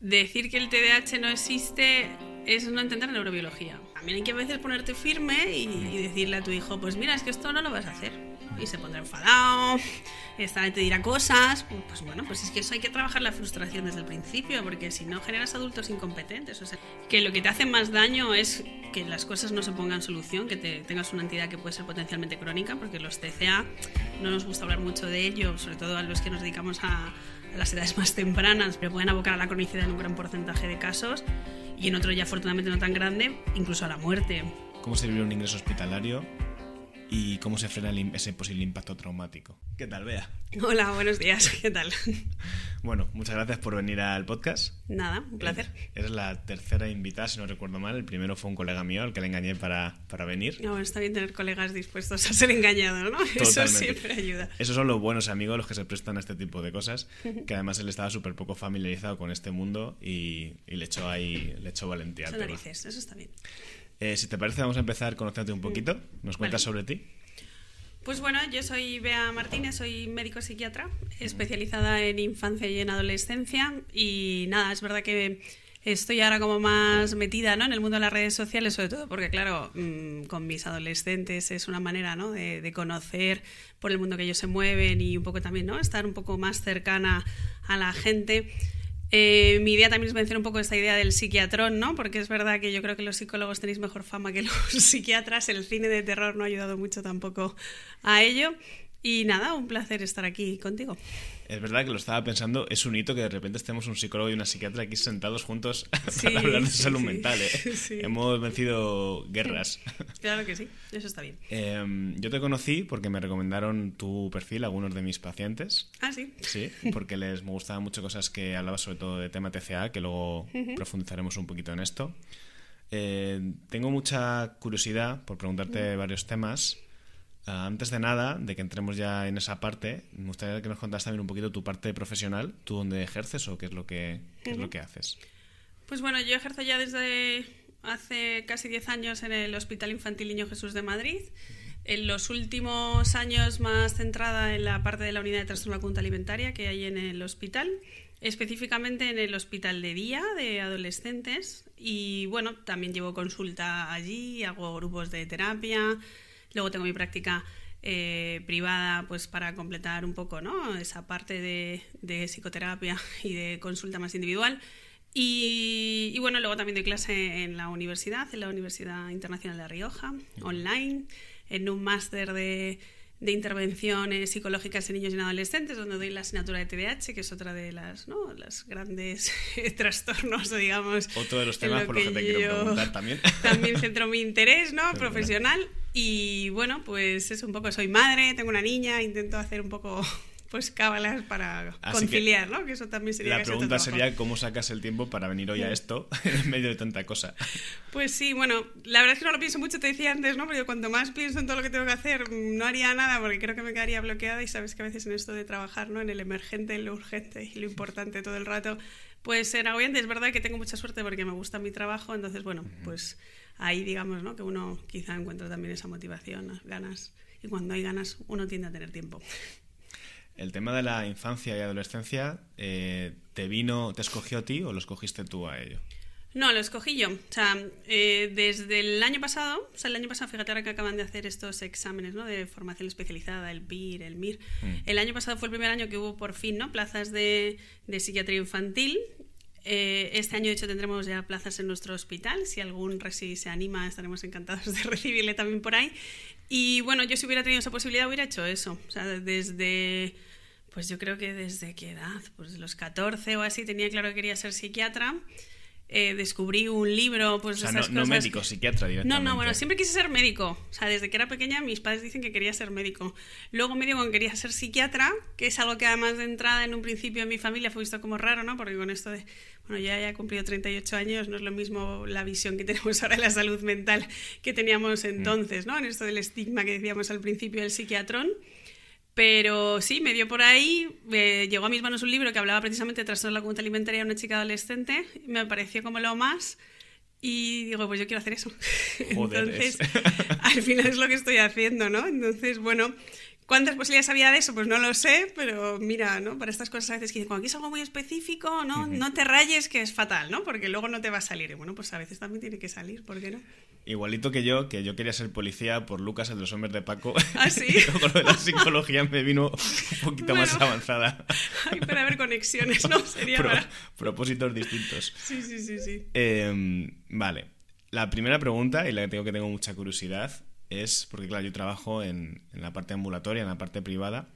decir que el TDAH no existe es no entender neurobiología. También hay que a veces ponerte firme y, y decirle a tu hijo, pues mira, es que esto no lo vas a hacer. Y se pondrá enfadado, esta te dirá cosas. Pues bueno, pues es que eso hay que trabajar la frustración desde el principio, porque si no generas adultos incompetentes. O sea, que lo que te hace más daño es que las cosas no se pongan solución, que te, tengas una entidad que puede ser potencialmente crónica, porque los TCA no nos gusta hablar mucho de ello, sobre todo a los que nos dedicamos a, las edades más tempranas, pero pueden abocar a la cronicidad en un gran porcentaje de casos y en otro ya afortunadamente no tan grande, incluso a la muerte. ¿Cómo se vive un ingreso hospitalario y cómo se frena el, ese posible impacto traumático? ¿Qué tal, Bea? Hola, buenos días, ¿qué tal? Bueno, muchas gracias por venir al podcast. Nada, un placer. Eres la tercera invitada, si no recuerdo mal. El primero fue un colega mío, al que le engañé para, para venir. No, bueno, está bien tener colegas dispuestos a ser engañados, ¿no? Totalmente. Eso siempre ayuda. Esos son los buenos amigos, los que se prestan a este tipo de cosas, que además él estaba súper poco familiarizado con este mundo y, y, le echó ahí, le echó valentía Son narices, eso está bien. Eh, si te parece, vamos a empezar conociéndote un poquito. ¿Nos cuentas vale. sobre ti? Pues bueno, yo soy Bea Martínez, soy médico psiquiatra, especializada en infancia y en adolescencia. Y nada, es verdad que estoy ahora como más metida ¿no? en el mundo de las redes sociales, sobre todo porque, claro, mmm, con mis adolescentes es una manera ¿no? de, de, conocer por el mundo que ellos se mueven y un poco también ¿no? estar un poco más cercana a la gente. Eh, mi idea también es vencer un poco esta idea del psiquiatrón, ¿no? Porque es verdad que yo creo que los psicólogos tenéis mejor fama que los psiquiatras. El cine de terror no ha ayudado mucho tampoco a ello. Y nada, un placer estar aquí contigo. Es verdad que lo estaba pensando, es un hito que de repente estemos un psicólogo y una psiquiatra aquí sentados juntos sí, para hablar de salud sí, mental. ¿eh? Sí. Hemos vencido guerras. Claro que sí, eso está bien. Eh, yo te conocí porque me recomendaron tu perfil a algunos de mis pacientes. Ah, sí. Sí, porque les me gustaban mucho cosas que hablabas sobre todo de tema TCA, que luego uh -huh. profundizaremos un poquito en esto. Eh, tengo mucha curiosidad por preguntarte uh -huh. varios temas. Uh, antes de nada, de que entremos ya en esa parte, me gustaría que nos contaras también un poquito tu parte profesional, tú dónde ejerces o qué es lo que, qué uh -huh. es lo que haces. Pues bueno, yo ejerzo ya desde hace casi 10 años en el Hospital Infantil Niño Jesús de Madrid. En los últimos años más centrada en la parte de la unidad de trastorno de la conducta alimentaria que hay en el hospital, específicamente en el hospital de día de adolescentes y bueno, también llevo consulta allí, hago grupos de terapia, Luego tengo mi práctica eh, privada pues para completar un poco ¿no? esa parte de, de, psicoterapia y de consulta más individual. Y, y, bueno, luego también doy clase en la universidad, en la Universidad Internacional de Rioja, online, en un máster de, de intervenciones psicológicas en niños y en adolescentes, donde doy la asignatura de TDAH, que es otra de las, ¿no? las grandes trastornos, digamos. Otro de los temas por los que te quiero preguntar también. También centro mi interés ¿no? profesional. Y bueno, pues es un poco, soy madre, tengo una niña, intento hacer un poco pues cábalas para Así conciliar, que ¿no? Que eso también sería La pregunta sería cómo sacas el tiempo para venir hoy a esto en medio de tanta cosa. Pues sí, bueno, la verdad es que no lo pienso mucho, te decía antes, ¿no? Pero cuanto más pienso en todo lo que tengo que hacer, no haría nada porque creo que me quedaría bloqueada y sabes que a veces en esto de trabajar, ¿no? En el emergente, en lo urgente y lo importante todo el rato, pues ser agobiante. Es verdad que tengo mucha suerte porque me gusta mi trabajo, entonces, bueno, pues ahí digamos, ¿no? Que uno quizá encuentra también esa motivación, las ganas. Y cuando hay ganas, uno tiende a tener tiempo. El tema de la infancia y adolescencia, eh, ¿te vino, te escogió a ti o lo escogiste tú a ello? No, lo escogí yo. O sea, eh, desde el año pasado, o sea, el año pasado, fíjate ahora que acaban de hacer estos exámenes ¿no? de formación especializada, el PIR, el MIR. Mm. El año pasado fue el primer año que hubo por fin ¿no? plazas de, de psiquiatría infantil. Eh, este año, de hecho, tendremos ya plazas en nuestro hospital. Si algún resi se anima, estaremos encantados de recibirle también por ahí. Y bueno, yo si hubiera tenido esa posibilidad, hubiera hecho eso. O sea, desde pues yo creo que desde qué edad, pues los 14 o así, tenía claro que quería ser psiquiatra. Eh, descubrí un libro, pues o sea, no, cosas... no médico, psiquiatra directamente. No, no, bueno, siempre quise ser médico. O sea, desde que era pequeña mis padres dicen que quería ser médico. Luego me digo que quería ser psiquiatra, que es algo que además de entrada en un principio en mi familia fue visto como raro, ¿no? Porque con esto de, bueno, ya he cumplido 38 años, no es lo mismo la visión que tenemos ahora de la salud mental que teníamos entonces, ¿no? En esto del estigma que decíamos al principio del psiquiatrón. Pero sí, me dio por ahí, eh, llegó a mis manos un libro que hablaba precisamente de trastorno de la conducta alimentaria de una chica adolescente, me pareció como lo más, y digo, pues yo quiero hacer eso. Joder, Entonces, al final es lo que estoy haciendo, ¿no? Entonces, bueno, ¿Cuántas posibilidades había de eso? Pues no lo sé, pero mira, ¿no? Para estas cosas a veces que dicen, cuando es algo muy específico, no, no te rayes que es fatal, ¿no? Porque luego no te va a salir. Y bueno, pues a veces también tiene que salir, ¿por qué no? Igualito que yo, que yo quería ser policía por Lucas, el de los hombres de Paco. ¿Ah, sí? y de la psicología me vino un poquito más avanzada. Hay para ver conexiones, ¿no? Sería para... Propósitos distintos. Sí, sí, sí, sí. Em, vale. La primera pregunta, y la que tengo que tengo mucha curiosidad, es, porque claro, yo trabajo en, en la parte ambulatoria, en la parte privada,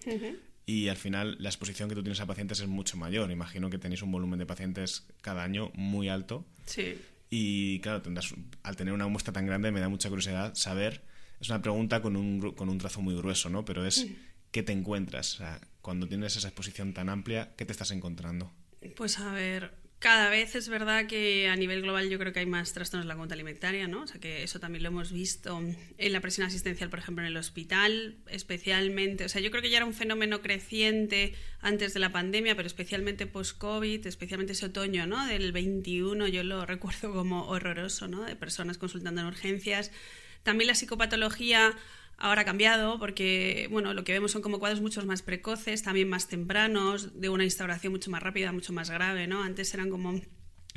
y al final la exposición que tú tienes a pacientes es mucho mayor. Imagino que tenéis un volumen de pacientes cada año muy alto. Sí. Y claro, tendrás, al tener una muestra tan grande me da mucha curiosidad saber, es una pregunta con un, con un trazo muy grueso, ¿no? Pero es, ¿qué te encuentras? O sea, cuando tienes esa exposición tan amplia, ¿qué te estás encontrando? Pues a ver, cada vez es verdad que a nivel global yo creo que hay más trastornos de la conducta alimentaria, ¿no? O sea que eso también lo hemos visto en la presión asistencial, por ejemplo, en el hospital, especialmente. O sea, yo creo que ya era un fenómeno creciente antes de la pandemia, pero especialmente post-COVID, especialmente ese otoño, ¿no? Del 21, yo lo recuerdo como horroroso, ¿no? De personas consultando en urgencias. También la psicopatología Ahora ha cambiado porque, bueno, lo que vemos son como cuadros mucho más precoces, también más tempranos, de una instauración mucho más rápida, mucho más grave, ¿no? Antes eran como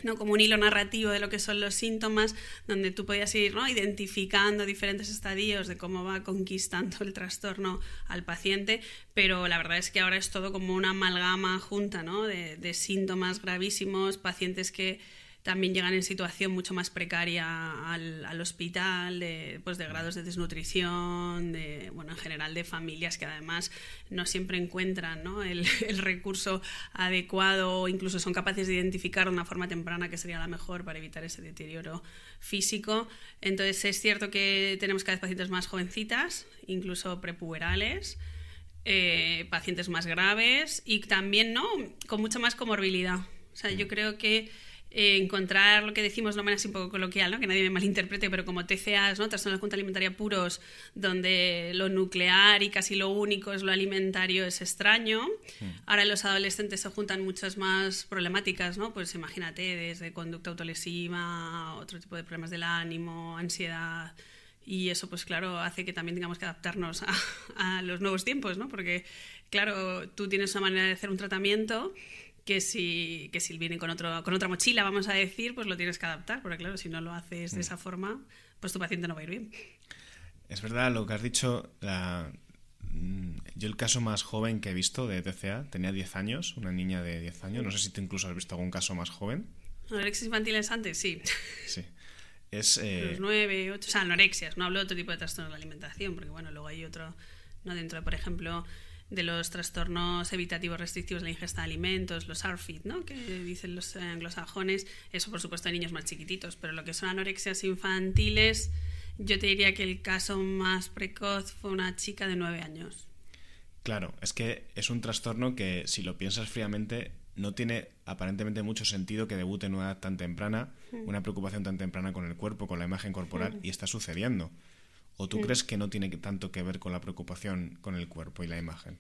¿no? como un hilo narrativo de lo que son los síntomas, donde tú podías ir ¿no? identificando diferentes estadios de cómo va conquistando el trastorno al paciente, pero la verdad es que ahora es todo como una amalgama junta ¿no? de, de síntomas gravísimos, pacientes que también llegan en situación mucho más precaria al, al hospital, de, pues de grados de desnutrición, de, bueno, en general de familias que además no siempre encuentran ¿no? El, el, recurso adecuado o incluso son capaces de identificar de una forma temprana que sería la mejor para evitar ese deterioro físico. Entonces es cierto que tenemos cada vez pacientes más jovencitas, incluso prepuberales. Eh, pacientes más graves y también no con mucha más comorbilidad. O sea, yo creo que eh, encontrar lo que decimos de manera así un poco coloquial, ¿no? que nadie me malinterprete, pero como TCAs, ¿no? trastornos de junta alimentaria puros, donde lo nuclear y casi lo único es lo alimentario, es extraño. Hmm. Ahora en los adolescentes se juntan muchas más problemáticas, ¿no? pues imagínate, desde conducta autolesiva, otro tipo de problemas del ánimo, ansiedad. Y eso, pues claro, hace que también tengamos que adaptarnos a, a los nuevos tiempos, ¿no? Porque, claro, tú tienes una manera de hacer un tratamiento que si, que si viene con, otro, con otra mochila, vamos a decir, pues lo tienes que adaptar, porque claro, si no lo haces de mm. esa forma, pues tu paciente no va a ir bien. Es verdad lo que has dicho. La... Mm, yo el caso más joven que he visto de TCA tenía 10 años, una niña de 10 años. No sé si tú incluso has visto algún caso más joven. Anorexia infantiles antes, sí. Sí. Es, eh... Los 9, 8, o sea, anorexias. No hablo de otro tipo de trastornos de la alimentación, porque bueno, luego hay otro, no dentro de, por ejemplo, de los trastornos evitativos restrictivos de la ingesta de alimentos, los ARFID, ¿no? que dicen los anglosajones, eso por supuesto en niños más chiquititos, pero lo que son anorexias infantiles, yo te diría que el caso más precoz fue una chica de nueve años. Claro, es que es un trastorno que si lo piensas fríamente no tiene aparentemente mucho sentido que debute en una edad tan temprana, hmm. una preocupación tan temprana con el cuerpo, con la imagen corporal, hmm. y está sucediendo. ¿O tú crees que no tiene tanto que ver con la preocupación con el cuerpo y la imagen?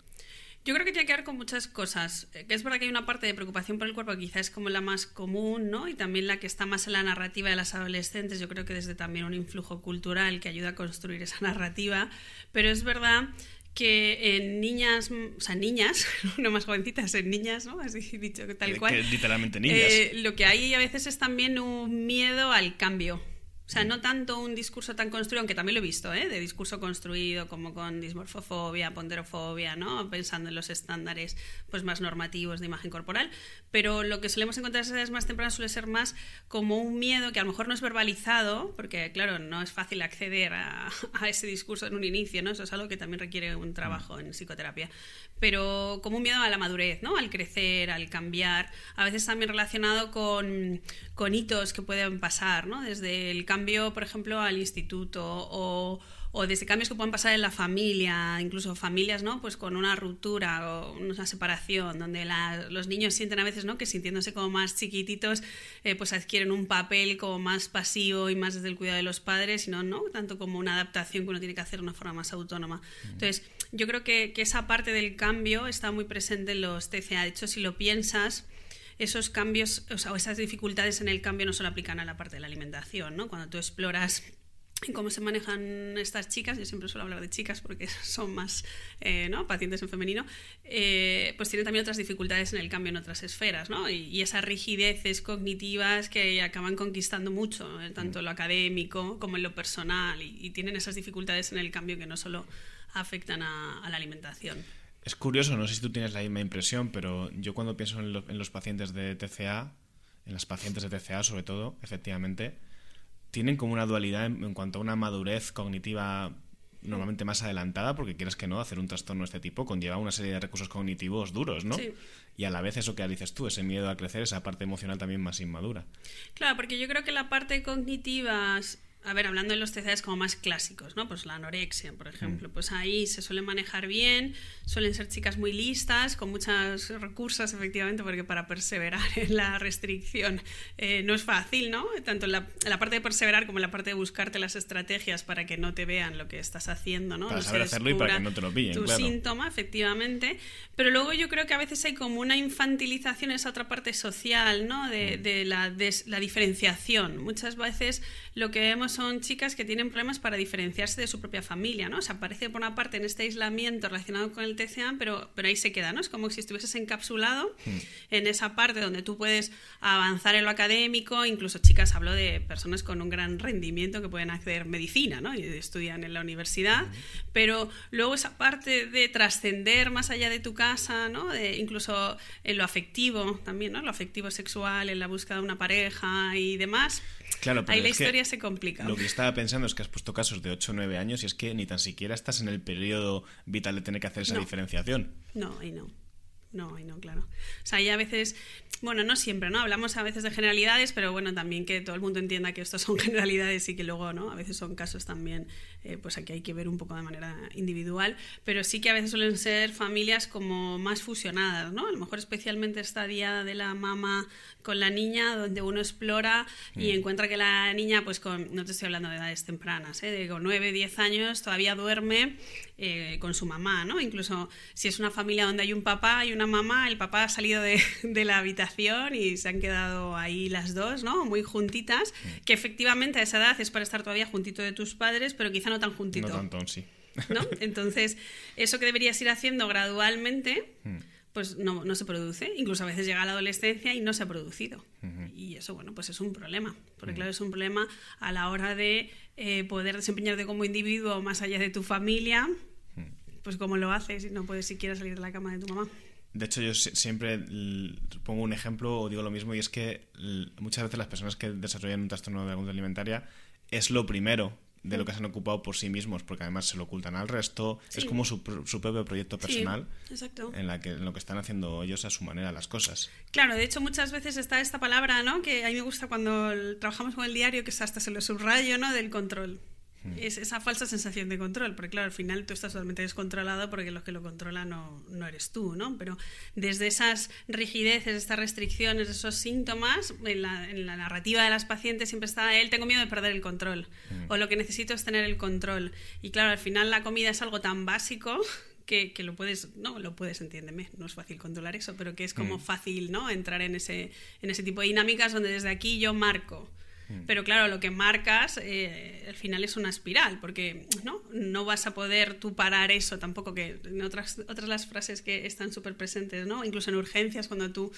Yo creo que tiene que ver con muchas cosas. Que es verdad que hay una parte de preocupación por el cuerpo que quizás es como la más común, ¿no? Y también la que está más en la narrativa de las adolescentes. Yo creo que desde también un influjo cultural que ayuda a construir esa narrativa. Pero es verdad que en niñas, o sea, niñas, no más jovencitas, en niñas, ¿no? Así dicho tal cual. literalmente niñas. Eh, lo que hay a veces es también un miedo al cambio. O sea, no tanto un discurso tan construido, aunque también lo he visto, ¿eh? de discurso construido como con dismorfofobia, ponderofobia, ¿no? pensando en los estándares pues, más normativos de imagen corporal, pero lo que solemos encontrar en edades más tempranas suele ser más como un miedo que a lo mejor no es verbalizado, porque claro, no es fácil acceder a, a ese discurso en un inicio, ¿no? eso es algo que también requiere un trabajo en psicoterapia, pero como un miedo a la madurez, ¿no? al crecer, al cambiar, a veces también relacionado con, con hitos que pueden pasar, ¿no? desde el cambio por ejemplo, al instituto o, o desde cambios que pueden pasar en la familia, incluso familias, ¿no? Pues con una ruptura o una separación, donde los niños sienten a veces, ¿no? Que sintiéndose como más chiquititos, eh, pues adquieren un papel como más pasivo y más desde el cuidado de los padres, y no, ¿no? Tanto como una adaptación que uno tiene que hacer de una forma más autónoma. Entonces, yo creo que, que esa parte del cambio está muy presente en los TCA. De hecho, si lo piensas, esos cambios o, sea, esas dificultades en el cambio no solo aplican a la parte de la alimentación, ¿no? Cuando tú exploras cómo se manejan estas chicas, yo siempre suelo hablar de chicas porque son más eh, ¿no? pacientes en femenino, eh, pues tienen también otras dificultades en el cambio en otras esferas, ¿no? Y, esas rigideces cognitivas que acaban conquistando mucho, tanto en lo académico como en lo personal, y, tienen esas dificultades en el cambio que no solo afectan a, la alimentación. Es curioso, no sé si tú tienes la misma impresión, pero yo cuando pienso en, en los pacientes de TCA, en las pacientes de TCA sobre todo, efectivamente, tienen como una dualidad en, cuanto a una madurez cognitiva normalmente más adelantada, porque quieres que no, hacer un trastorno de este tipo conlleva una serie de recursos cognitivos duros, ¿no? Y a la vez eso que dices tú, ese miedo a crecer, esa parte emocional también más inmadura. Claro, porque yo creo que la parte cognitiva a ver, hablando de los TCAs como más clásicos, ¿no? Pues la anorexia, por ejemplo, mm. pues ahí se suele manejar bien, suelen ser chicas muy listas, con muchos recursos, efectivamente, porque para perseverar en la restricción eh, no es fácil, ¿no? Tanto en la, parte de perseverar como en la parte de buscarte las estrategias para que no te vean lo que estás haciendo, ¿no? Para saber hacerlo y para que no te lo pillen, Tu síntoma, efectivamente. Pero luego yo creo que a veces hay como una infantilización, esa otra parte social, ¿no? De, mm. la, de la diferenciación. Muchas veces lo que son chicas que tienen problemas para diferenciarse de su propia familia, ¿no? O sea, aparece por una parte en este aislamiento relacionado con el TCA, pero, pero ahí se queda, ¿no? Es como si estuvieses encapsulado hmm. en esa parte donde tú puedes avanzar en lo académico, incluso chicas, hablo de personas con un gran rendimiento que pueden acceder a medicina, ¿no? Y estudian en la universidad, hmm. pero luego esa parte de trascender más allá de tu casa, ¿no? De, incluso en lo afectivo también, ¿no? Lo afectivo sexual, en la búsqueda de una pareja y demás, Claro, Ahí la historia se complica. Lo que estaba pensando es que has pusto casos de 8 o 9 años y es que ni tan siquiera estás en el periodo vital de tener que hacer esa diferenciación. No, ahí no. No, ahí no, claro. O sea, ahí a veces, bueno, no siempre, ¿no? Hablamos a veces de generalidades, pero bueno, también que todo el mundo entienda que estos son generalidades y que luego, ¿no? A veces son casos también, eh, pues aquí hay que ver un poco de manera individual, pero sí que a veces suelen ser familias como más fusionadas, ¿no? A lo mejor especialmente esta día de la mamá con la niña, donde uno explora y mm. encuentra que la niña, pues con, no te estoy hablando de edades tempranas, ¿eh? de con 9, 10 años, todavía duerme eh, con su mamá, ¿no? Incluso si es una familia donde hay un papá y una mamá, el papá ha salido de, de la habitación y se han quedado ahí las dos, ¿no? Muy juntitas, mm. que efectivamente a esa edad es para estar todavía juntito de tus padres, pero quizá no tan juntito. No tanto, sí. ¿no? Entonces, eso que deberías ir haciendo gradualmente... Mm pues no, no, se produce. Incluso a veces llega a la adolescencia y no se ha producido. Y eso, bueno, pues es un problema. Porque, claro, es un problema a la hora de eh, poder desempeñarte como individuo más allá de tu familia. Pues, ¿cómo lo haces si no puedes siquiera salir de la cama de tu mamá? De hecho, yo siempre pongo un ejemplo o digo lo mismo, y es que muchas veces las personas que desarrollan un trastorno de conducta alimentaria es lo primero de lo que se han ocupado por sí mismos, porque además se lo ocultan al resto. Es como su, propio proyecto personal En, la que, en lo que están haciendo ellos a su manera las cosas. Claro, de hecho muchas veces está esta palabra, ¿no? Que a mí me gusta cuando trabajamos con el diario, que es hasta se lo subrayo, ¿no? Del control. Es esa falsa sensación de control, porque claro, al final tú estás totalmente descontrolado porque los que lo controlan no, no eres tú, ¿no? Pero desde esas rigideces, estas restricciones, esos síntomas, en la, en la narrativa de las pacientes siempre está él, tengo miedo de perder el control, o lo que necesito es tener el control. Y claro, al final la comida es algo tan básico que, que, lo puedes, no, lo puedes, entiéndeme, no es fácil controlar eso, pero que es como fácil, ¿no? Entrar en ese, en ese tipo de dinámicas donde desde aquí yo marco Mm. Pero claro, lo que marcas eh, al final es una espiral, porque ¿no? no vas a poder tú parar eso tampoco, que en otras, otras las frases que están súper presentes, ¿no? incluso en urgencias, cuando tú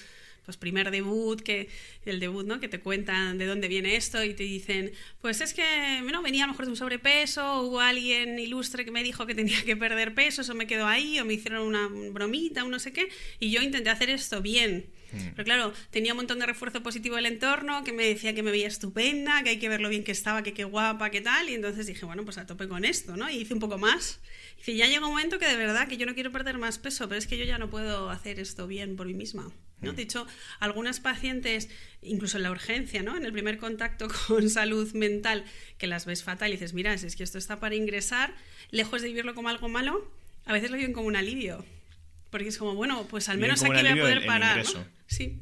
pues primer debut, que el debut, ¿no? Que te cuentan de dónde viene esto y te dicen, pues es que no venía a lo mejor de un sobrepeso, hubo alguien ilustre que me dijo que tenía que perder peso, eso me quedó ahí, o me hicieron una bromita, o no sé qué, y yo intenté hacer esto bien. Hmm. Pero claro, tenía un montón de refuerzo positivo del entorno, que me decía que me veía estupenda, que hay que ver lo bien que estaba, que qué guapa, qué tal, y entonces dije, bueno, pues a tope con esto, ¿no? Y hice un poco más. Y ya llega un momento que de verdad que yo no quiero perder más peso, pero es que yo ya no puedo hacer esto bien por mí misma. ¿no? Mm. De hecho, algunas pacientes, incluso en la urgencia, ¿no? en el primer contacto con salud mental, que las ves fatal y dices, mira, si es que esto está para ingresar, lejos de vivirlo como algo malo, a veces lo viven como un alivio. Porque es como, bueno, pues al menos aquí voy a poder parar. Sí.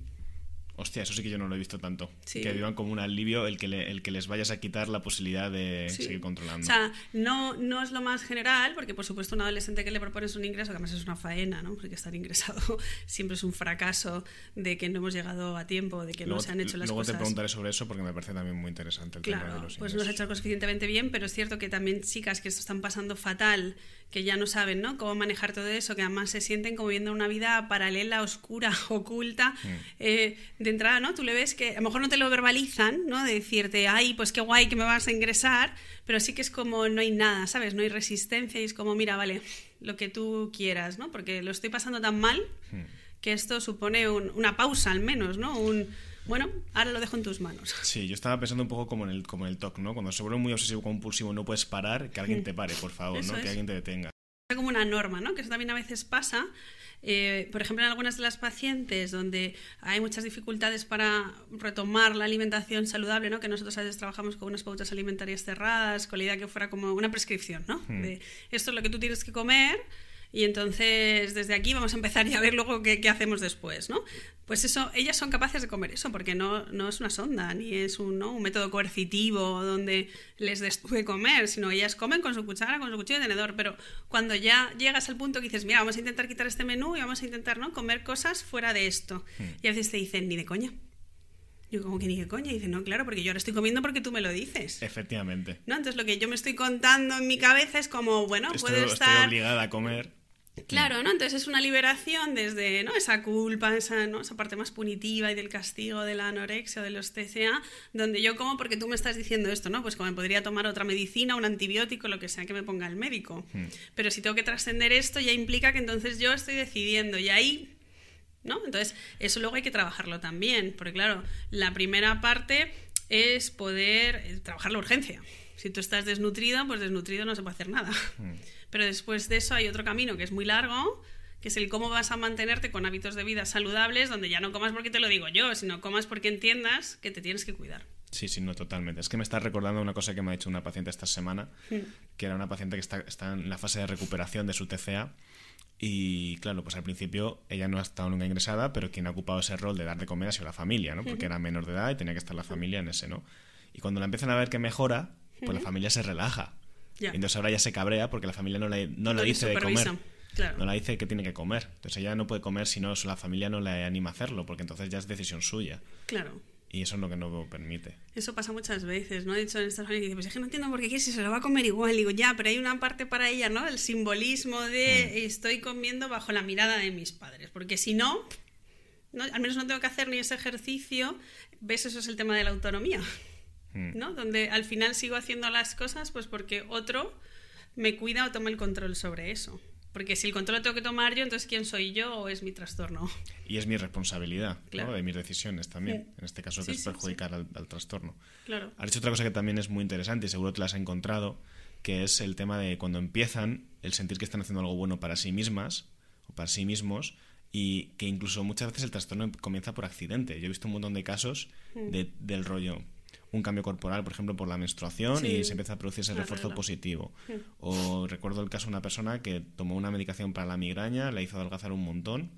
Hostia, eso sí que yo no lo he visto tanto. Sí. Que vivan como un alivio el que, le- el que les vayas a quitar la posibilidad de Sí. seguir controlando. O sea, no, no es lo más general, porque por supuesto un adolescente que le propones un ingreso, que además es una faena, ¿no? Porque estar ingresado siempre es un fracaso de que no hemos llegado a tiempo, de que no luego se han hecho las luego cosas. te preguntaré sobre eso porque me parece también muy interesante el tema de los pues no se ha ingresos. hecho lo suficientemente bien, pero es cierto que también chicas que esto están pasando fatal, que ya no saben ¿no? cómo manejar todo eso, que además se sienten como viviendo una vida paralela, oscura, oculta. Mm. eh, de entrada, ¿no? Tú le ves que a lo mejor no te lo verbalizan, ¿no? De decirte, ay, pues qué guay que me vas a ingresar, pero sí que es como no hay nada, ¿sabes? No hay resistencia y es como, mira, vale, lo que tú quieras, ¿no? Porque lo estoy pasando tan mal Hmm. que esto supone un- una pausa al menos, ¿no? Un, bueno, ahora lo dejo en tus manos. Sí, yo estaba pensando un poco como en el, como en el TOC, ¿no? Cuando se vuelve muy obsesivo compulsivo no puedes parar, que alguien te pare, por favor, Eso ¿no? es. Que alguien te detenga. como una norma, ¿no? Que eso también a veces pasa. Eh, por ejemplo, en algunas de las pacientes donde hay muchas dificultades para retomar la alimentación saludable, ¿no? Que nosotros a veces trabajamos con unas pautas alimentarias cerradas, con la idea que fuera como una prescripción, ¿no? De esto es lo que tú tienes que comer y entonces desde aquí vamos a empezar ya a ver luego qué, qué hacemos después, ¿no? Pues eso, ellas son capaces de comer eso, porque no, no es una sonda, ni es un, ¿no? un método coercitivo donde les des de comer, sino ellas comen con su cuchara, con su cuchillo y tenedor. Pero cuando ya llegas al punto que dices, mira, vamos a intentar quitar este menú y vamos a intentar ¿no? comer cosas fuera de esto. Y a veces te dicen, ni de coña. Yo como que ni de coña. Y dicen, no, claro, porque yo ahora estoy comiendo porque tú me lo dices. Efectivamente. ¿No? Entonces lo que yo me estoy contando en mi cabeza es como, bueno, Estoy, puedo estoy estar... obligada a comer. Claro, ¿no? Entonces es una liberación desde ¿no? esa culpa, esa, ¿no? esa parte más punitiva y del castigo de la anorexia o de los TCA, donde yo como porque tú me estás diciendo esto, ¿no? Pues como me podría tomar otra medicina, un antibiótico, lo que sea que me ponga el médico. Pero si tengo que trascender esto, ya implica que entonces yo estoy decidiendo y ahí ¿no? Entonces, eso luego hay que trabajarlo también, porque claro, la primera parte es poder eh, trabajar la urgencia. Si tú estás desnutrido, pues desnutrido no se puede hacer nada. Pero después de eso hay otro camino que es muy largo, que es el cómo vas a mantenerte con hábitos de vida saludables, donde ya no comas porque te lo digo yo, sino comas porque entiendas que te tienes que cuidar. Sí, sí, no, totalmente. Es que me está recordando una cosa que me ha dicho una paciente esta semana, que era una paciente que está, está en la fase de recuperación de su TCA. Y claro, pues al principio ella no ha estado nunca ingresada, pero quien ha ocupado ese rol de dar de comer ha sido la familia, ¿no? Porque era menor de edad y tenía que estar la familia en ese, ¿no? Y cuando la empiezan a ver que mejora, pues la familia se relaja. Entonces ahora ya se cabrea porque la familia no le, no le No le dice de comer. claro. No le dice que tiene que comer. Entonces ella no puede comer si no la familia no le anima a hacerlo, porque entonces ya es decisión suya. Claro. Y eso es lo que no permite. Eso pasa muchas veces, ¿no? De hecho, en estas familias pues es que no entiendo por qué quiere si se lo va a comer igual. Digo, ya, pero hay una parte para ella, ¿no? El simbolismo de estoy comiendo bajo la mirada de mis padres. Porque si no, no, al menos no tengo que hacer ni ese ejercicio. ¿Ves? Eso es el tema de la autonomía, ¿no? Donde al final sigo haciendo las cosas pues porque otro me cuida o toma el control sobre eso. Porque si el control lo tengo que tomar yo, entonces ¿quién soy yo o es mi trastorno? Y es mi responsabilidad, Claro. ¿no? De mis decisiones también. Sí. En este caso, Sí, que es sí, perjudicar al, al trastorno. Claro. Has dicho otra cosa que también es muy interesante y seguro te la has encontrado, que es el tema de cuando empiezan el sentir que están haciendo algo bueno para sí mismas o para sí mismos y que incluso muchas veces el trastorno comienza por accidente. Yo he visto un montón de casos Mm. de- del rollo un cambio corporal, por ejemplo, por la menstruación Sí. y se empieza a producir ese refuerzo positivo. O recuerdo el caso de una persona que tomó una medicación para la migraña, la hizo adelgazar un montón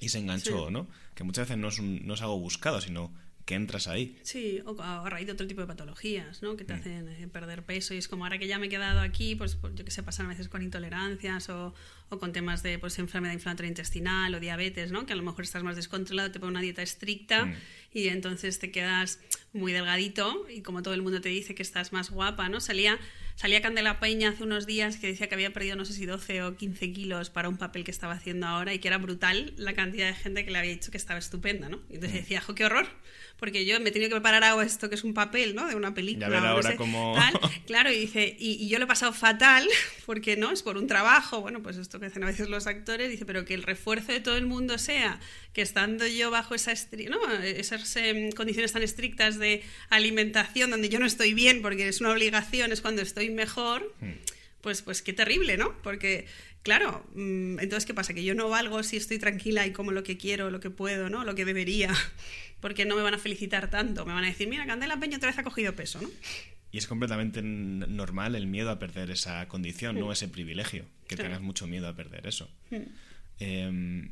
y se enganchó, Sí. ¿no? Que muchas veces no es, un- no es algo buscado, sino que entras ahí. Sí, o a raíz de otro tipo de patologías, ¿no? Que Mm. te hacen eh, perder peso y es como ahora que ya me he quedado aquí, pues, pues, yo que sé, pasan a veces con intolerancias o, o con temas de pues, enfermedad inflamatoria intestinal o diabetes, ¿no? Que a lo mejor estás más descontrolado, te ponen una dieta estricta Mm. y entonces te quedas muy delgadito y como todo el mundo te dice que estás más guapa, ¿no? Salía, salía Candela Peña hace unos días que decía que había perdido no sé si 12 o 15 kilos para un papel que estaba haciendo ahora y que era brutal la cantidad de gente que le había dicho que estaba estupenda, ¿no? Y entonces decía, jo, qué horror, porque yo me he tenido que preparar a esto que es un papel, ¿no? De una película. ver o no ahora sé, cómo- tal. Claro, y dice, y, y yo lo he pasado fatal, porque no, es por un trabajo, bueno, pues esto que hacen a veces los actores, dice, pero que el refuerzo de todo el mundo sea que estando yo bajo esa ¿no? esas em, condiciones tan estrictas de alimentación, donde yo no estoy bien, porque es una obligación, es cuando estoy mejor, pues, pues qué terrible, ¿no? Porque, claro, mm, entonces, ¿qué pasa? Que yo no valgo si estoy tranquila y como lo que quiero, lo que puedo, ¿no? Lo que debería, porque no me van a felicitar tanto, me van a decir, mira, Candela Peña otra vez ha cogido peso, ¿no? Y es completamente normal el miedo a perder esa condición, no ese privilegio, que Claro. tengas mucho miedo a perder eso. Em,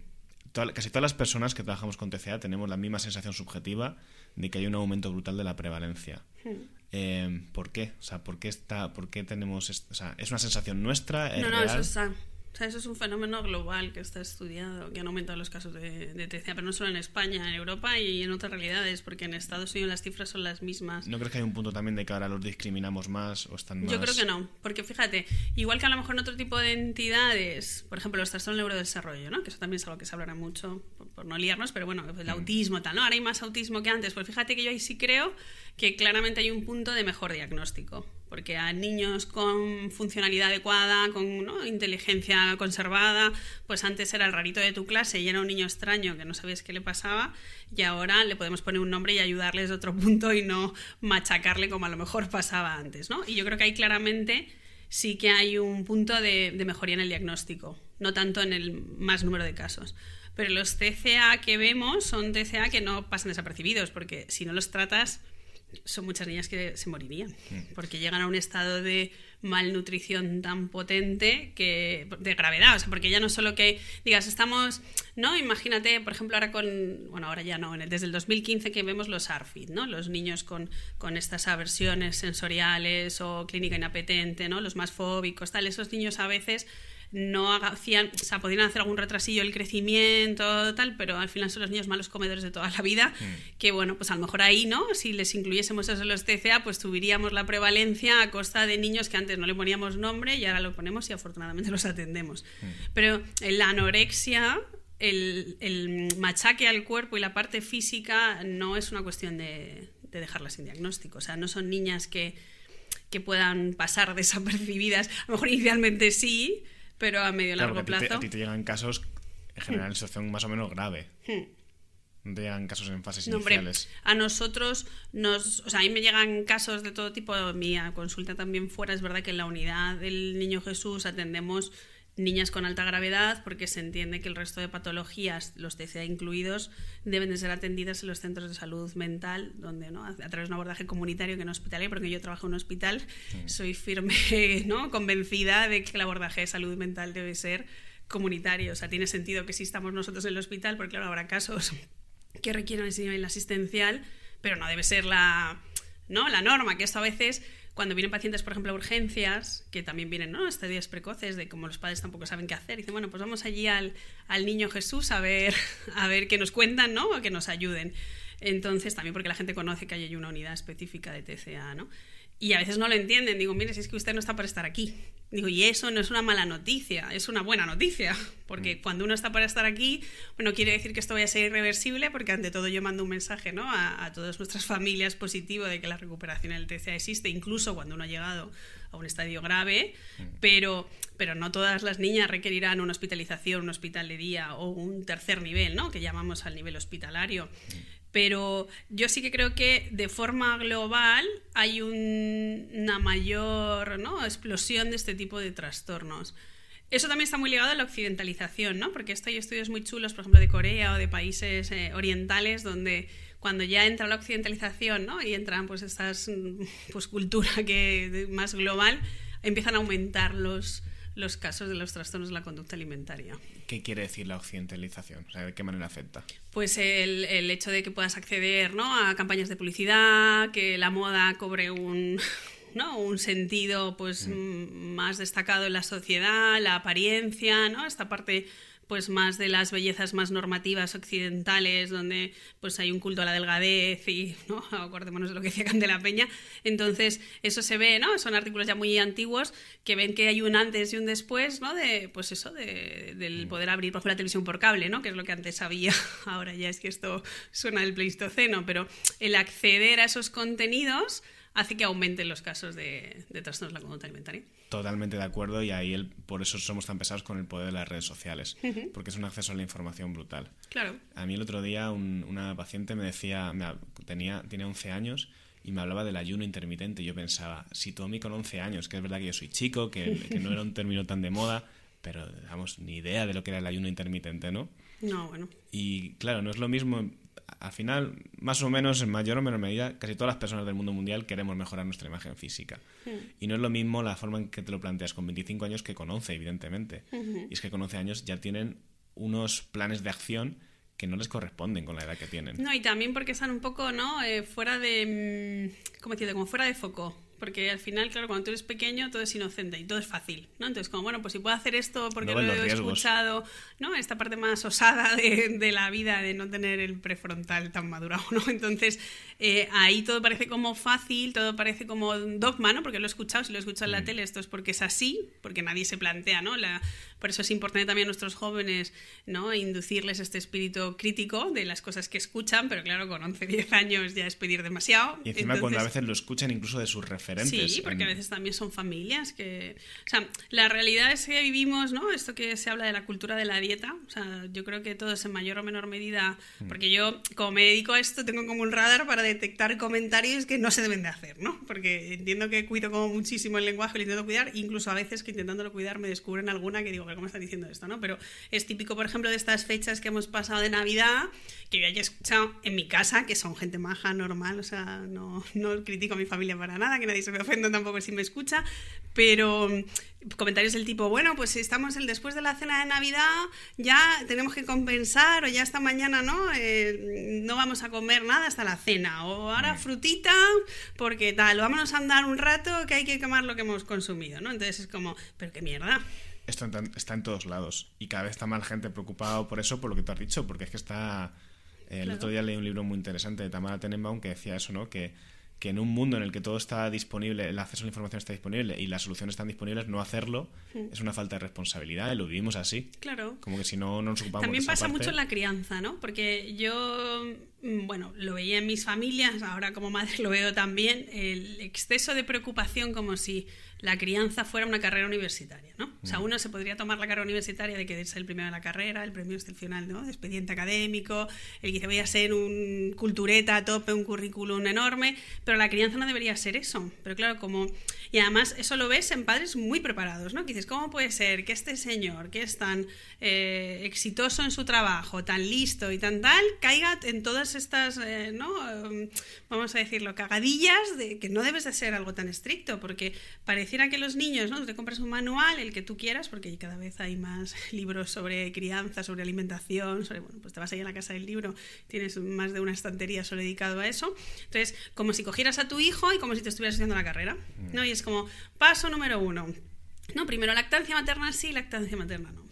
casi todas las personas que trabajamos con TCA tenemos la misma sensación subjetiva de que hay un aumento brutal de la prevalencia. Hmm. Eh, ¿Por qué? O sea, ¿por qué, está, por qué tenemos... o sea, ¿Es una sensación nuestra? ¿Es no, no, eso está o sea, eso es un fenómeno global que está estudiado, que han aumentado los casos de, de TCA, pero no solo en España, en Europa y en otras realidades, porque en Estados Unidos las cifras son las mismas. ¿No crees que hay un punto también de que ahora los discriminamos más o están más...? Yo creo que no, porque fíjate, igual que a lo mejor en otro tipo de entidades, por ejemplo, los trastornos neurodesarrollo, ¿no? que eso también es algo que se hablará mucho, por, no liarnos, pero bueno, el mm. autismo tal, ¿no? Ahora hay más autismo que antes, pues fíjate que yo ahí sí creo que claramente hay un punto de mejor diagnóstico porque a niños con funcionalidad adecuada, con inteligencia conservada, pues antes era el rarito de tu clase y era un niño extraño que no sabías qué le pasaba y ahora le podemos poner un nombre y ayudarles de otro punto y no machacarle como a lo mejor pasaba antes, ¿no? Y yo creo que ahí claramente sí que hay un punto de, de mejoría en el diagnóstico, no tanto en el más número de casos. Pero los TCA que vemos son TCA que no pasan desapercibidos, porque si no los tratas son muchas niñas que se morirían, mm. porque llegan a un estado de malnutrición tan potente que de gravedad, o sea, porque ya no solo que digas, estamos, ¿no? Imagínate, por ejemplo, ahora con, bueno, ahora ya no, desde el 2015 que vemos los ARFID, ¿no? Los niños con, con estas aversiones sensoriales o clínica inapetente, ¿no? Los más fóbicos, tal, esos niños a veces no hacían, o sea, podían hacer algún retrasillo el crecimiento, tal, pero al final son los niños malos comedores de toda la vida, mm. que bueno, pues a lo mejor ahí, ¿no? Si les incluyésemos eso en los TCA, pues tuviríamos la prevalencia a costa de niños que antes no le poníamos nombre y ahora lo ponemos y afortunadamente los atendemos. Mm. Pero la anorexia el, el, machaque al cuerpo y la parte física no es una cuestión de, de dejarla sin diagnóstico. O sea, no son niñas que, que puedan pasar desapercibidas. A lo mejor inicialmente sí, pero a medio largo plazo. a ti te llegan casos, en general, en situación más o menos grave. Hmm. No te llegan casos en fases iniciales. a nosotros nos. O sea, a mí me llegan casos de todo tipo. Mi consulta también fuera. Es verdad que en la unidad del Niño Jesús atendemos niñas con alta gravedad, porque se entiende que el resto de patologías, los TCA incluidos, deben de ser atendidas en los centros de salud mental, donde ¿no? a través de un abordaje comunitario que no hospitalario, porque yo trabajo en un hospital, soy firme, ¿no? convencida de que el abordaje de salud mental debe ser comunitario. O sea, tiene sentido que si estamos nosotros en el hospital, porque claro, habrá casos que requieran ese nivel asistencial, pero no debe ser la, ¿no? la norma, que esto a veces cuando vienen pacientes, por ejemplo, a urgencias, que también vienen, ¿no? Estadios precoces, de como los padres tampoco saben qué hacer, dicen, bueno, pues vamos allí al, al niño Jesús a ver, a ver qué nos cuentan, ¿no? O que nos ayuden. Entonces, también porque la gente conoce que hay una unidad específica de TCA, ¿no? Y a veces no lo entienden. Digo, mire, si es que usted no está para estar aquí. Digo, y eso no es una mala noticia, es una buena noticia. Porque mm. cuando uno está para estar aquí, bueno, quiere decir que esto vaya a ser irreversible, porque ante todo yo mando un mensaje ¿no? a, todas nuestras familias positivo de que la recuperación del TCA existe, incluso cuando uno ha llegado a un estadio grave, mm. pero, pero no todas las niñas requerirán una hospitalización, un hospital de día o un tercer nivel, ¿no? que llamamos al nivel hospitalario. Mm pero yo sí que creo que de forma global hay una mayor ¿no? explosión de este tipo de trastornos. Eso también está muy ligado a la occidentalización, ¿no? Porque hay estudios muy chulos, por ejemplo, de Corea o de países eh, orientales, donde cuando ya entra la occidentalización, ¿no? Y entran pues estas pues cultura que más global, empiezan a aumentar los, los casos de los trastornos de la conducta alimentaria. ¿Qué quiere decir la occidentalización? O sea, ¿De qué manera afecta? Pues el, el, hecho de que puedas acceder ¿no? a campañas de publicidad, que la moda cobre un, ¿no? un sentido pues, mm. más destacado en la sociedad, la apariencia, ¿no? esta parte pues más de las bellezas más normativas occidentales, donde pues hay un culto a la delgadez y, ¿no? Acordémonos de lo que decía Candela Peña. Entonces, eso se ve, ¿no? Son artículos ya muy antiguos que ven que hay un antes y un después, ¿no? De, pues eso, de, del mm. poder abrir, por ejemplo, la televisión por cable, ¿no? Que es lo que antes había. Ahora ya es que esto suena del Pleistoceno, pero el acceder a esos contenidos hace que aumenten los casos de, de trastornos de la conducta alimentaria. Totalmente de acuerdo y ahí el, por eso somos tan pesados con el poder de las redes sociales, porque es un acceso a la información brutal. Claro. A mí el otro día una paciente me decía, me, tenía, tiene 11 años y me hablaba del ayuno intermitente. Yo pensaba, si Tommy con 11 años, que es verdad que yo soy chico, que, que no era un término tan de moda, pero digamos, ni idea de lo que era el ayuno intermitente, ¿no? No, bueno. Y claro, no es lo mismo al final, más o menos, en mayor o menor medida, casi todas las personas del mundo mundial queremos mejorar nuestra imagen física. Hmm. Y no es lo mismo la forma en que te lo planteas con 25 años que con 11, evidentemente. Y es que con 11 años ya tienen unos planes de acción que no les corresponden con la edad que tienen. No, y también porque están un poco, ¿no? Eh, fuera de. Mm, ¿Cómo decirlo? Como fuera de foco porque al final, claro, cuando tú eres pequeño todo es inocente y todo es fácil, ¿no? Entonces, como, bueno, pues si puedo hacer esto porque lo he escuchado, ¿no? Esta parte más osada de, de, la vida, de no tener el prefrontal tan madurado, ¿no? Entonces, eh, ahí todo parece como fácil, todo parece como dogma, ¿no? Porque lo he escuchado, si lo he escuchado en la mm. tele, esto es porque es así, porque nadie se plantea, ¿no? La, por eso es importante también a nuestros jóvenes, ¿no? Inducirles este espíritu crítico de las cosas que escuchan, pero claro, con 11, 10 años ya es pedir demasiado. Y encima cuando a veces lo escuchan incluso de sus referentes. Sí, porque a veces también son familias que... O sea, la realidad es que vivimos, ¿no? Esto que se habla de la cultura de la dieta, o sea, yo creo que todos en mayor o menor medida, mm. porque yo como me dedico a esto tengo como un radar para detectar comentarios que no se deben de hacer, ¿no? Porque entiendo que cuido como muchísimo el lenguaje, lo intento cuidar, incluso a veces que intentándolo cuidar me descubren alguna que digo, ¿cómo están diciendo esto, no? Pero es típico, por ejemplo, de estas fechas que hemos pasado de Navidad, que yo haya escuchado en mi casa, que son gente maja, normal, o sea, no, no critico a mi familia para nada, que nadie se me ofenda tampoco si me escucha, pero comentarios del tipo, bueno, pues si estamos el después de la cena de Navidad, ya tenemos que compensar, o ya esta mañana no, eh, no vamos a comer nada hasta la cena, o ahora frutita, porque tal, vámonos a andar un rato que hay que quemar lo que hemos consumido, ¿no? Entonces es como, pero qué mierda. Esto está en todos lados y cada vez está más gente preocupada por eso, por lo que tú has dicho, porque es que está... Eh, el otro día leí un libro muy interesante de Tamara Tenenbaum que decía eso, ¿no? Que que en un mundo en el que todo está disponible, el acceso a la información está disponible y las soluciones están disponibles, no hacerlo hmm. es una falta de responsabilidad y lo vivimos así. Claro. Como que si no, no nos ocupamos También pasa mucho en la crianza, ¿no? Porque yo, bueno, lo veía en mis familias, ahora como madre lo veo también, el exceso de preocupación como si la crianza fuera una carrera universitaria, ¿no? O sea, mm. uno se podría tomar la carrera universitaria de que es el primero de la carrera, el premio excepcional, ¿no? De expediente académico, el que voy a ser un cultureta a tope, un currículum enorme, pero la crianza no debería ser eso. Pero claro, como... Y además eso lo ves en padres muy preparados, ¿no? Que dices, ¿cómo puede ser que este señor, que es tan eh, exitoso en su trabajo, tan listo y tan tal, caiga en todas estas, eh, ¿no? Em, vamos a decirlo, cagadillas de que no debes de ser algo tan estricto, porque parece que los niños, ¿no? Te compras un manual, el que tú quieras, porque cada vez hay más libros sobre crianza, sobre alimentación, sobre, bueno, pues te vas ahí a la casa del libro, tienes más de una estantería solo dedicado a eso. Entonces, como si cogieras a tu hijo y como si te estuvieras haciendo la carrera, ¿no? Y es como, paso número uno. No, primero lactancia materna sí, lactancia materna no.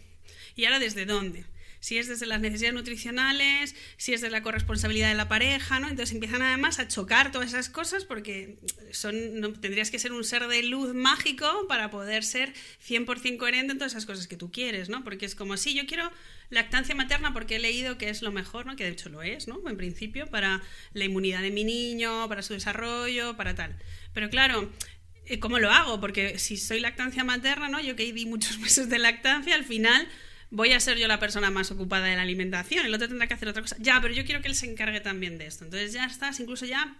¿Y ahora desde dónde? Si es desde las necesidades nutricionales, si es de la corresponsabilidad de la pareja, ¿no? Entonces empiezan además a chocar todas esas cosas porque son, tendrías que ser un ser de luz mágico para poder ser 100% coherente en todas esas cosas que tú quieres, ¿no? Porque es como, sí, yo quiero lactancia materna porque he leído que es lo mejor, ¿no? Que de hecho lo es, ¿no? En principio, para la inmunidad de mi niño, para su desarrollo, para tal. Pero claro, eh, ¿cómo lo hago? Porque si soy lactancia materna, ¿no? Yo que di muchos meses de lactancia, al final voy a ser yo la persona más ocupada de la alimentación, el otro tendrá que hacer otra cosa. Ya, pero yo quiero que él se encargue también de esto. Entonces ya estás, incluso ya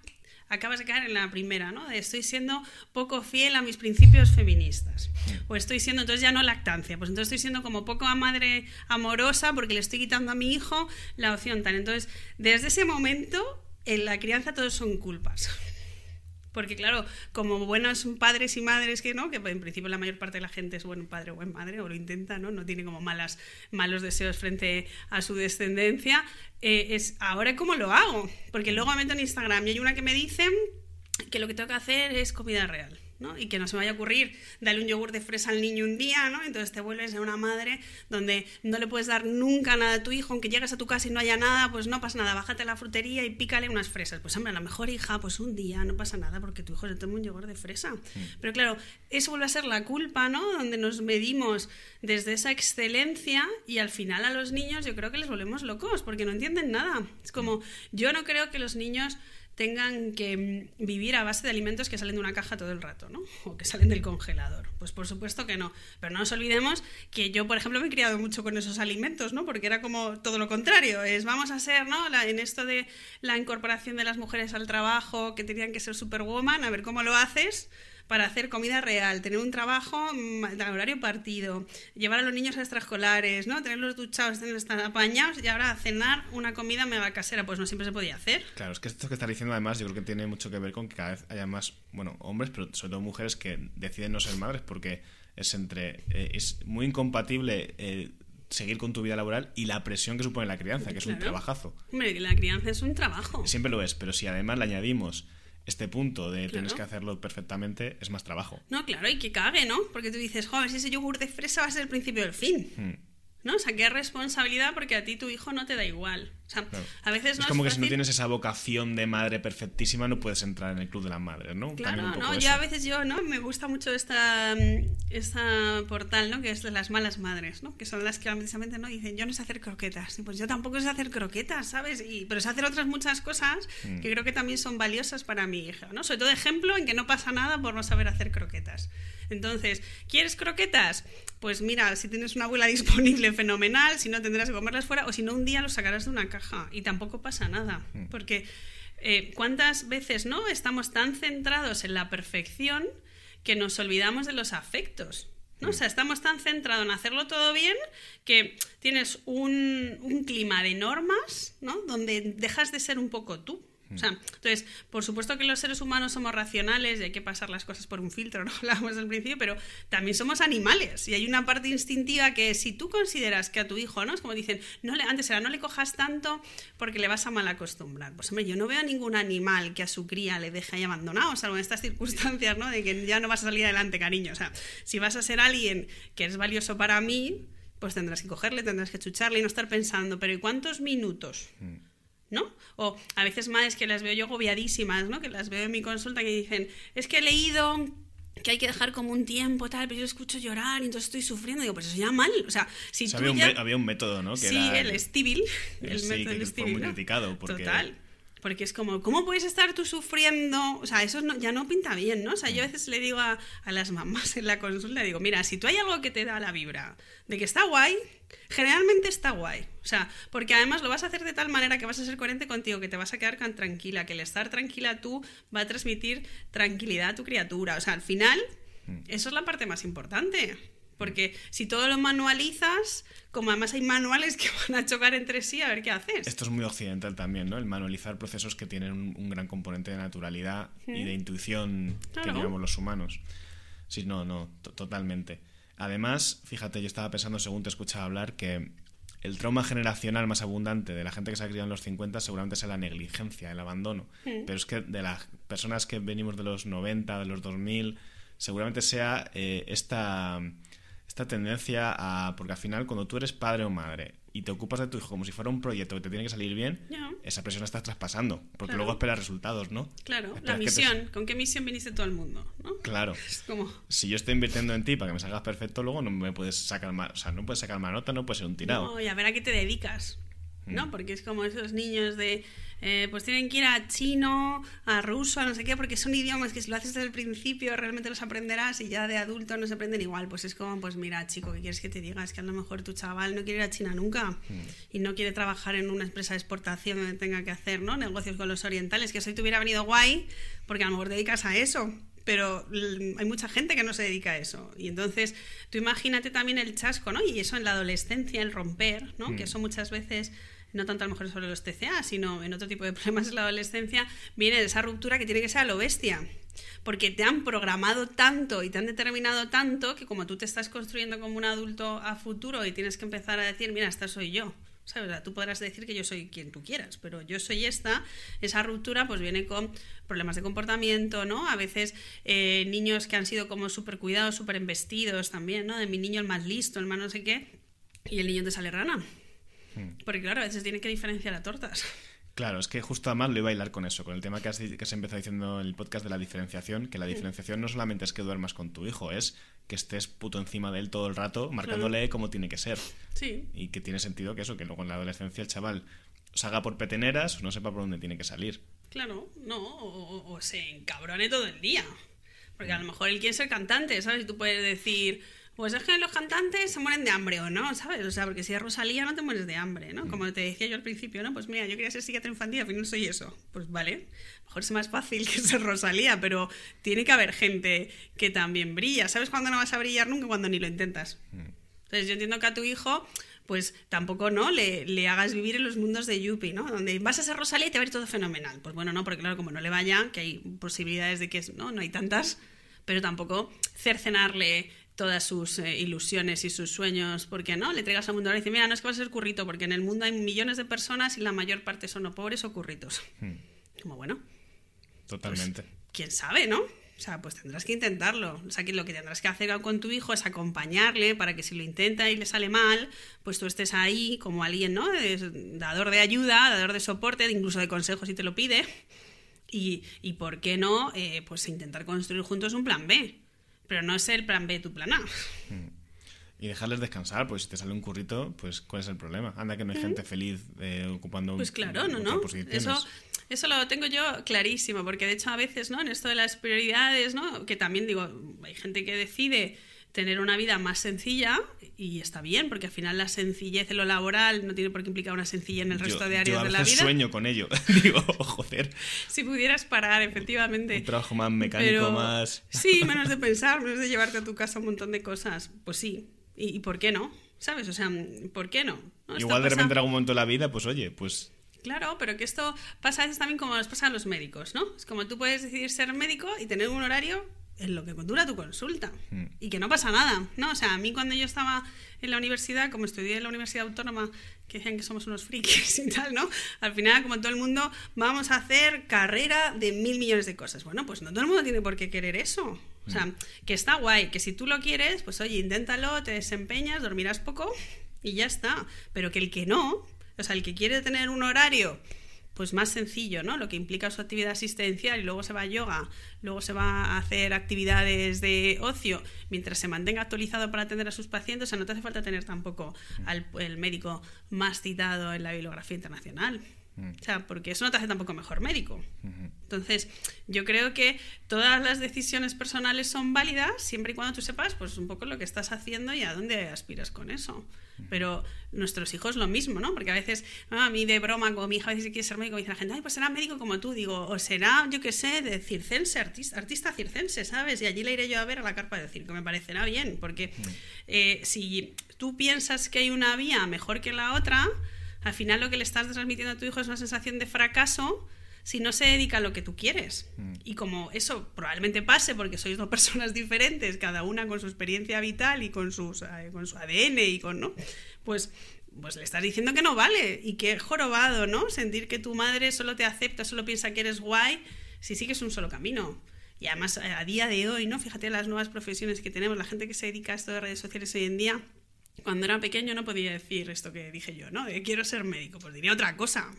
acabas de caer en la primera, ¿no? De estoy siendo poco fiel a mis principios feministas. O estoy siendo, entonces ya no lactancia, pues entonces estoy siendo como poco a madre amorosa porque le estoy quitando a mi hijo la opción tal. Entonces, desde ese momento, en la crianza todos son culpas. Porque claro, como buenos padres y madres que no, que en principio la mayor parte de la gente es buen padre o buen madre, o lo intenta, ¿no? No tiene como malas, malos deseos frente a su descendencia, eh, es ahora cómo lo hago. Porque luego me meto en Instagram y hay una que me dice que lo que tengo que hacer es comida real. Y que no se me vaya a ocurrir darle un yogur de fresa al niño un día, ¿no? Entonces te vuelves a una madre donde no le puedes dar nunca nada a tu hijo, aunque llegues a tu casa y no haya nada, pues no pasa nada, bájate a la frutería y pícale unas fresas. Pues hombre, a la mejor hija, pues un día no pasa nada porque tu hijo se toma un yogur de fresa. Pero claro, eso vuelve a ser la culpa, ¿no? Donde nos medimos desde esa excelencia y al final a los niños yo creo que les volvemos locos porque no entienden nada. Es como, yo no creo que los niños tengan que mm, vivir a base de alimentos que salen de una caja todo el rato, ¿no? O que salen del congelador. Pues por supuesto que no. Pero no nos olvidemos que yo, por ejemplo, me he criado mucho con esos alimentos, ¿no? Porque era como todo lo contrario. Es vamos a ser, ¿no? en esto de la incorporación de las mujeres al trabajo, que tenían que ser superwoman, a ver cómo lo haces para hacer comida real, tener un trabajo mm, de horario partido, llevar a los niños a extraescolares, ¿no? Tenerlos duchados, tenerlos apañados y ahora cenar una comida mega casera, pues no siempre se podía hacer. Claro, es que esto que estás diciendo además yo creo que tiene mucho que ver con que cada vez haya más, bueno, hombres, pero sobre todo mujeres que deciden no ser madres porque es entre eh, es muy incompatible eh, seguir con tu vida laboral y la presión que supone la crianza, que es un trabajazo. Hombre, la crianza es un trabajo. Siempre lo es, pero si además le añadimos este punto de tienes que hacerlo perfectamente, es más trabajo. No, claro, y que cague, ¿no? Porque tú dices, joder, si ese yogur de fresa va a ser el principio del fin. Hmm. ¿No? O sea, qué responsabilidad porque a ti tu hijo no te da igual. O sea, Claro. a veces Es como que si no tienes esa vocación de madre perfectísima, no puedes entrar en el club de las madres, ¿no? Claro, un poco no, eso. yo a veces yo, ¿no? Me gusta mucho esta, esta portal, ¿no? Que es de las malas madres, ¿no? Que son las que precisamente, ¿no? Dicen, yo no sé hacer croquetas. Y pues yo tampoco sé hacer croquetas, ¿sabes? Y, pero sé hacer otras muchas cosas Mm. que creo que también son valiosas para mi hija, ¿no? Sobre todo ejemplo en que no pasa nada por no saber hacer croquetas. Entonces, ¿quieres croquetas? Pues mira, si tienes una abuela disponible, fenomenal. Si no, tendrás que comerlas fuera. O si no, un día los sacarás de una caja. Y tampoco pasa nada. Mm. Porque eh, ¿cuántas veces no estamos tan centrados en la perfección que nos olvidamos de los afectos? ¿no? O sea, estamos tan centrados en hacerlo todo bien que tienes un, un clima de normas, ¿no? Donde dejas de ser un poco tú. O sea, entonces, por supuesto que los seres humanos somos racionales y hay que pasar las cosas por un filtro, ¿no? Hablábamos al principio, pero también somos animales y hay una parte instintiva que si tú consideras que a tu hijo, ¿no? Es como dicen, no le, antes era, no le cojas tanto porque le vas a mal acostumbrar. Pues hombre, yo no veo ningún animal que a su cría le deje ahí abandonado, salvo en estas circunstancias, ¿no? De que ya no vas a salir adelante, cariño. O sea, si vas a ser alguien que es valioso para mí, pues tendrás que cogerle, tendrás que chucharle y no estar pensando, pero ¿y cuántos minutos? ¿No? O a veces madres que las veo yo agobiadísimas, ¿no? Que las veo en mi consulta que dicen, es que he leído que hay que dejar como un tiempo, tal, pero yo escucho llorar y entonces estoy sufriendo. Digo, pues eso ya mal. O sea, si O sea, tú había, un ya- me- había un método, ¿no? Que sí, era el Stivil, el- el sí, método que del fue Stivil, muy ¿no? criticado, porque- Total. Porque es como, ¿cómo puedes estar tú sufriendo? O sea, eso no- ya no pinta bien, ¿no? O sea, yo a veces le digo a, a las mamás en la consulta, digo, mira, si tú hay algo que te da la vibra de que está guay, generalmente está guay. O sea, porque además lo vas a hacer de tal manera que vas a ser coherente contigo, que te vas a quedar tan tranquila, que el estar tranquila tú va a transmitir tranquilidad a tu criatura. O sea, al final, Mm. eso es la parte más importante. Porque si todo lo manualizas, como además hay manuales que van a chocar entre sí, a ver qué haces. Esto es muy occidental también, ¿no? El manualizar procesos que tienen un, un gran componente de naturalidad y de intuición que llevamos los humanos. Sí, no, no, to- totalmente. Además, fíjate, yo estaba pensando según te escuchaba hablar que el trauma generacional más abundante de la gente que se ha criado en los 50 seguramente sea la negligencia, el abandono. Pero es que de las personas que venimos de los 90, de los 2000, seguramente sea eh, esta, esta tendencia a... Porque al final, cuando tú eres padre o madre y te ocupas de tu hijo como si fuera un proyecto que te tiene que salir bien, esa presión la estás traspasando. Porque Claro. luego esperas resultados, ¿no? Claro, Esperas la te- misión. ¿Con qué misión viniste todo el mundo? ¿no? Claro. Es como... Si yo estoy invirtiendo en ti para que me salgas perfecto, luego no me puedes sacar mal, o sea, no puedes sacar mal nota, no puedes ser un tirado. No, y a ver a qué te dedicas. ¿No? Mm. Porque es como esos niños de, eh, pues tienen que ir a chino, a ruso, a no sé qué, porque son idiomas que si lo haces desde el principio realmente los aprenderás y ya de adulto no se aprenden igual. Pues es como, pues mira, chico, ¿qué quieres que te diga? Es que a lo mejor tu chaval no quiere ir a China nunca Mm. y no quiere trabajar en una empresa de exportación donde tenga que hacer ¿no? negocios con los orientales, que si te hubiera venido guay, porque a lo mejor te dedicas a eso. Pero hay mucha gente que no se dedica a eso. Y entonces, tú imagínate también el chasco, ¿no? Y eso en la adolescencia, el romper, ¿no? Que eso muchas veces, no tanto a lo mejor sobre los TCA, sino en otro tipo de problemas en la adolescencia, viene de esa ruptura que tiene que ser a lo bestia. Porque te han programado tanto y te han determinado tanto que como tú te estás construyendo como un adulto a futuro y tienes que empezar a decir, mira, esta soy yo. ¿Sabes? Tú podrás decir que yo soy quien tú quieras, pero yo soy esta. Esa ruptura pues viene con problemas de comportamiento, ¿no? A veces eh, niños que han sido como súper cuidados, súper embestidos también, ¿no? De mi niño el más listo, el más no sé qué, y el niño te sale rana. Porque claro, a veces tiene que diferenciar a tortas. Claro, es que justo además lo iba a hilar con eso, con el tema que has, que has empezado diciendo en el podcast de la diferenciación, que la diferenciación no solamente es que duermas con tu hijo, es que estés puto encima de él todo el rato, marcándole cómo tiene que ser. Sí, Y que tiene sentido que eso, que luego en la adolescencia el chaval se haga por peteneras o no sepa por dónde tiene que salir. claro, no, o, o- o se encabrone todo el día. Porque a lo mejor él quiere ser cantante, ¿sabes? Y tú puedes decir, pues es que los cantantes se mueren de hambre o no, ¿sabes? O sea, porque si es Rosalía no te mueres de hambre, ¿no? Como te decía yo al principio, ¿no? Pues mira, yo quería ser psiquiatra infantil, al final soy eso. Pues vale, mejor es más fácil que ser Rosalía, pero tiene que haber gente que también brilla. ¿Sabes cuándo no vas a brillar nunca? Cuando ni lo intentas. Entonces yo entiendo que a tu hijo, pues tampoco, ¿no? Le, le hagas vivir en los mundos de Yuppie, ¿no? Donde vas a ser Rosalía y te va a ir todo fenomenal. Pues bueno, no, porque claro, como no le vaya, que hay posibilidades de que, no, no hay tantas, pero tampoco cercenarle todas sus eh, ilusiones y sus sueños, porque no, le traigas al mundo ahora y dice, mira, no es que va a ser currito, porque en el mundo hay millones de personas y la mayor parte son o pobres o curritos. Hmm. Como bueno, Totalmente. quién sabe, ¿no? O sea, pues tendrás que intentarlo. O sea, que lo que tendrás que hacer con tu hijo es acompañarle para que si lo intenta y le sale mal, pues tú estés ahí como alguien, ¿no? Dador de ayuda, dador de soporte, incluso de consejos si te lo pide. Y, y ¿por qué no? Eh, pues intentar construir juntos un plan B. Pero no es el plan B tu plan A. Y dejarles descansar, pues si te sale un currito, pues ¿cuál es el problema? Anda que no hay gente feliz eh, ocupando Pues claro, no, no. Eso, eso lo tengo yo clarísimo, porque de hecho a veces, ¿no? En esto de las prioridades, ¿no? Que también digo, hay gente que decide tener una vida más sencilla y está bien, porque al final la sencillez en lo laboral no tiene por qué implicar una sencillez en el Yo- resto de yo áreas a de la veces vida. sueño con ello. Digo, joder, Si pudieras parar, efectivamente. un trabajo más mecánico, Pero- más... Sí, menos de pensar, menos de llevarte a tu casa un montón de cosas. Pues sí. ¿Y, y por qué no? ¿Sabes? O sea, ¿por qué no? ¿No? Igual de repente en algún momento de la vida, pues oye, pues Claro, pero que esto pasa a veces también como nos pasa a los médicos, ¿no? Es como tú puedes decidir ser médico y tener un horario en lo que dura tu consulta. Mm. Y que no pasa nada, ¿no? O sea, a mí cuando yo estaba en la universidad, como estudié en la Universidad Autónoma, que decían que somos unos frikis y tal, ¿no? Al final, como todo el mundo, vamos a hacer carrera de mil millones de cosas. Bueno, pues no todo el mundo tiene por qué querer eso. O sea, que está guay, que si tú lo quieres, pues oye, inténtalo, te desempeñas, dormirás poco y ya está. Pero que el que no, o sea, el que quiere tener un horario pues más sencillo, ¿no? Lo que implica su actividad asistencial y luego se va a yoga, luego se va a hacer actividades de ocio, mientras se mantenga actualizado para atender a sus pacientes, o sea, no te hace falta tener tampoco al el médico más citado en la bibliografía internacional. O sea, porque eso no te hace tampoco mejor médico. Entonces, yo creo que todas las decisiones personales son válidas siempre y cuando tú sepas, pues, un poco lo que estás haciendo y a dónde aspiras con eso. Pero nuestros hijos lo mismo, ¿no? Porque a veces, ah, a mí de broma, como mi hija a veces quiere ser médico, me dice la gente, ay, pues será médico como tú, digo, o será, yo qué sé, de circense, artista, artista circense, ¿sabes? Y allí le iré yo a ver a la carpa de circo, me parecerá bien, porque eh, si tú piensas que hay una vía mejor que la otra, al final lo que le estás transmitiendo a tu hijo es una sensación de fracaso si no se dedica a lo que tú quieres. Y como eso probablemente pase porque sois dos personas diferentes, cada una con su experiencia vital y con, sus, eh, con su ADN y con, ¿no? Pues, pues le estás diciendo que no vale y que jorobado, ¿no? Sentir que tu madre solo te acepta, solo piensa que eres guay, si sigues un solo camino. Y además eh, a día de hoy, ¿no? Fíjate las nuevas profesiones que tenemos, la gente que se dedica a esto de redes sociales hoy en día, cuando era pequeño no podía decir esto que dije yo, ¿no? Quiero ser médico, pues diría otra cosa.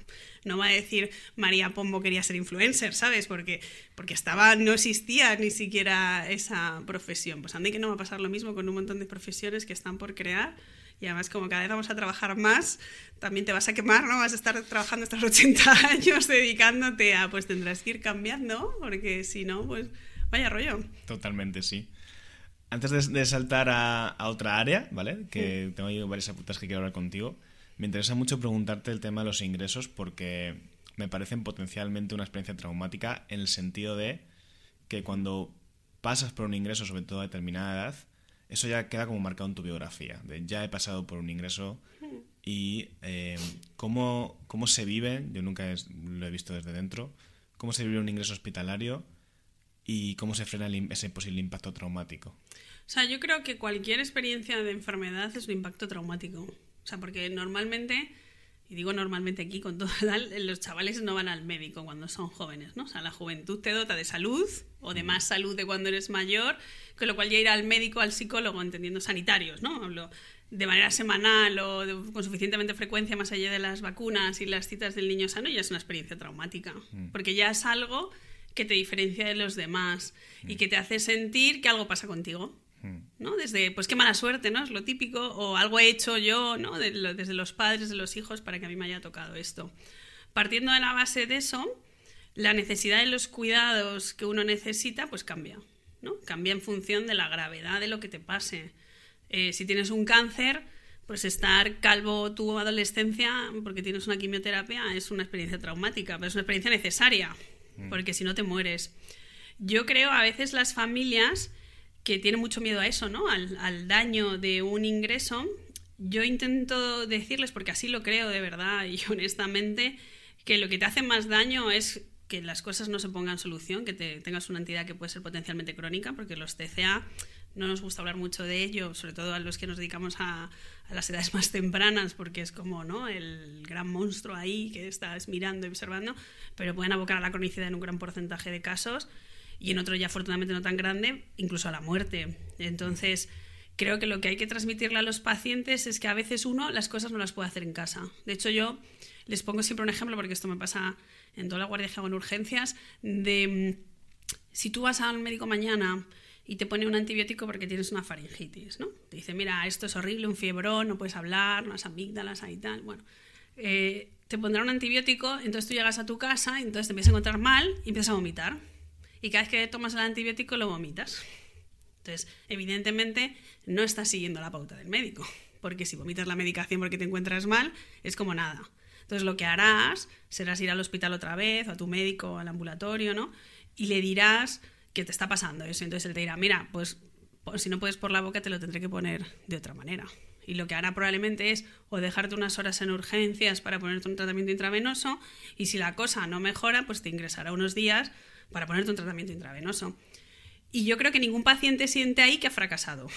No va a decir María Pombo quería ser influencer, ¿sabes? Porque, porque estaba, no existía ni siquiera esa profesión. Pues ande que no va a pasar lo mismo con un montón de profesiones que están por crear. Y además, como cada vez vamos a trabajar más, también te vas a quemar, ¿no? Vas a estar trabajando hasta los 80 años dedicándote a, pues tendrás que ir cambiando, porque si no, pues vaya rollo. Totalmente, sí. Antes de, de saltar a, a otra área, ¿vale? Que tengo ahí varias apuntas que quiero hablar contigo. Me interesa mucho preguntarte el tema de los ingresos porque me parecen potencialmente una experiencia traumática en el sentido de que cuando pasas por un ingreso, sobre todo a determinada edad, eso ya queda como marcado en tu biografía. De ya he pasado por un ingreso y eh, cómo, cómo se vive, yo nunca es- lo he visto desde dentro, cómo se vive un ingreso hospitalario y cómo se frena el ese posible impacto traumático. O sea, yo creo que cualquier experiencia de enfermedad es un impacto traumático. O sea, porque normalmente, y digo normalmente aquí con todo tal, los chavales no van al médico cuando son jóvenes, ¿no? O sea, la juventud te dota de salud o de más salud de cuando eres mayor, con lo cual ya ir al médico, al psicólogo, entendiendo sanitarios, ¿no? Hablo de manera semanal o de- con suficientemente frecuencia más allá de las vacunas y las citas del niño sano ya es una experiencia traumática, porque ya es algo que te diferencia de los demás y que te hace sentir que algo pasa contigo. ¿No? Desde, pues qué mala suerte, ¿no? Es lo típico, o algo he hecho yo, ¿no? De lo- desde los padres, de los hijos, para que a mí me haya tocado esto. Partiendo de la base de eso, la necesidad de los cuidados que uno necesita, pues cambia, ¿no? Cambia en función de la gravedad de lo que te pase. Eh, si tienes un cáncer, pues estar calvo tu adolescencia porque tienes una quimioterapia es una experiencia traumática, pero es una experiencia necesaria, porque si no te mueres. Yo creo a veces las familias que tienen mucho miedo a eso, ¿no? Al, daño de un ingreso. Yo intento decirles, porque así lo creo de verdad y honestamente, que lo que te hace más daño es que las cosas no se pongan solución, que te, tengas una entidad que puede ser potencialmente crónica, porque los TCA no nos gusta hablar mucho de ello, sobre todo a los que nos dedicamos a, las edades más tempranas, porque es como ¿no? el gran monstruo ahí que estás mirando y observando, pero pueden abocar a la cronicidad en un gran porcentaje de casos y en otro ya afortunadamente no tan grande, incluso a la muerte. Entonces, creo que lo que hay que transmitirle a los pacientes es que a veces uno las cosas no las puede hacer en casa. De hecho, yo les pongo siempre un ejemplo, porque esto me pasa en toda la guardia que hago en urgencias, de mm, si tú vas al médico mañana y te pone un antibiótico porque tienes una faringitis, ¿no? Te dice, mira, esto es horrible, un fiebrón, no puedes hablar, las amígdalas ahí tal, bueno. Eh, te pondrá un antibiótico, entonces tú llegas a tu casa y entonces te empiezas a encontrar mal y empiezas a vomitar. Y cada vez que tomas el antibiótico lo vomitas. Entonces, evidentemente, no estás siguiendo la pauta del médico, porque si vomitas la medicación porque te encuentras mal, es como nada. Entonces, lo que harás será ir al hospital otra vez, o a tu médico, o al ambulatorio, ¿no? Y le dirás, que te está pasando eso. Entonces él te dirá, mira, pues, si no puedes por la boca te lo tendré que poner de otra manera. Y lo que hará probablemente es o dejarte unas horas en urgencias para ponerte un tratamiento intravenoso y si la cosa no mejora, pues te ingresará unos días para ponerte un tratamiento intravenoso. Y yo creo que ningún paciente siente ahí que ha fracasado.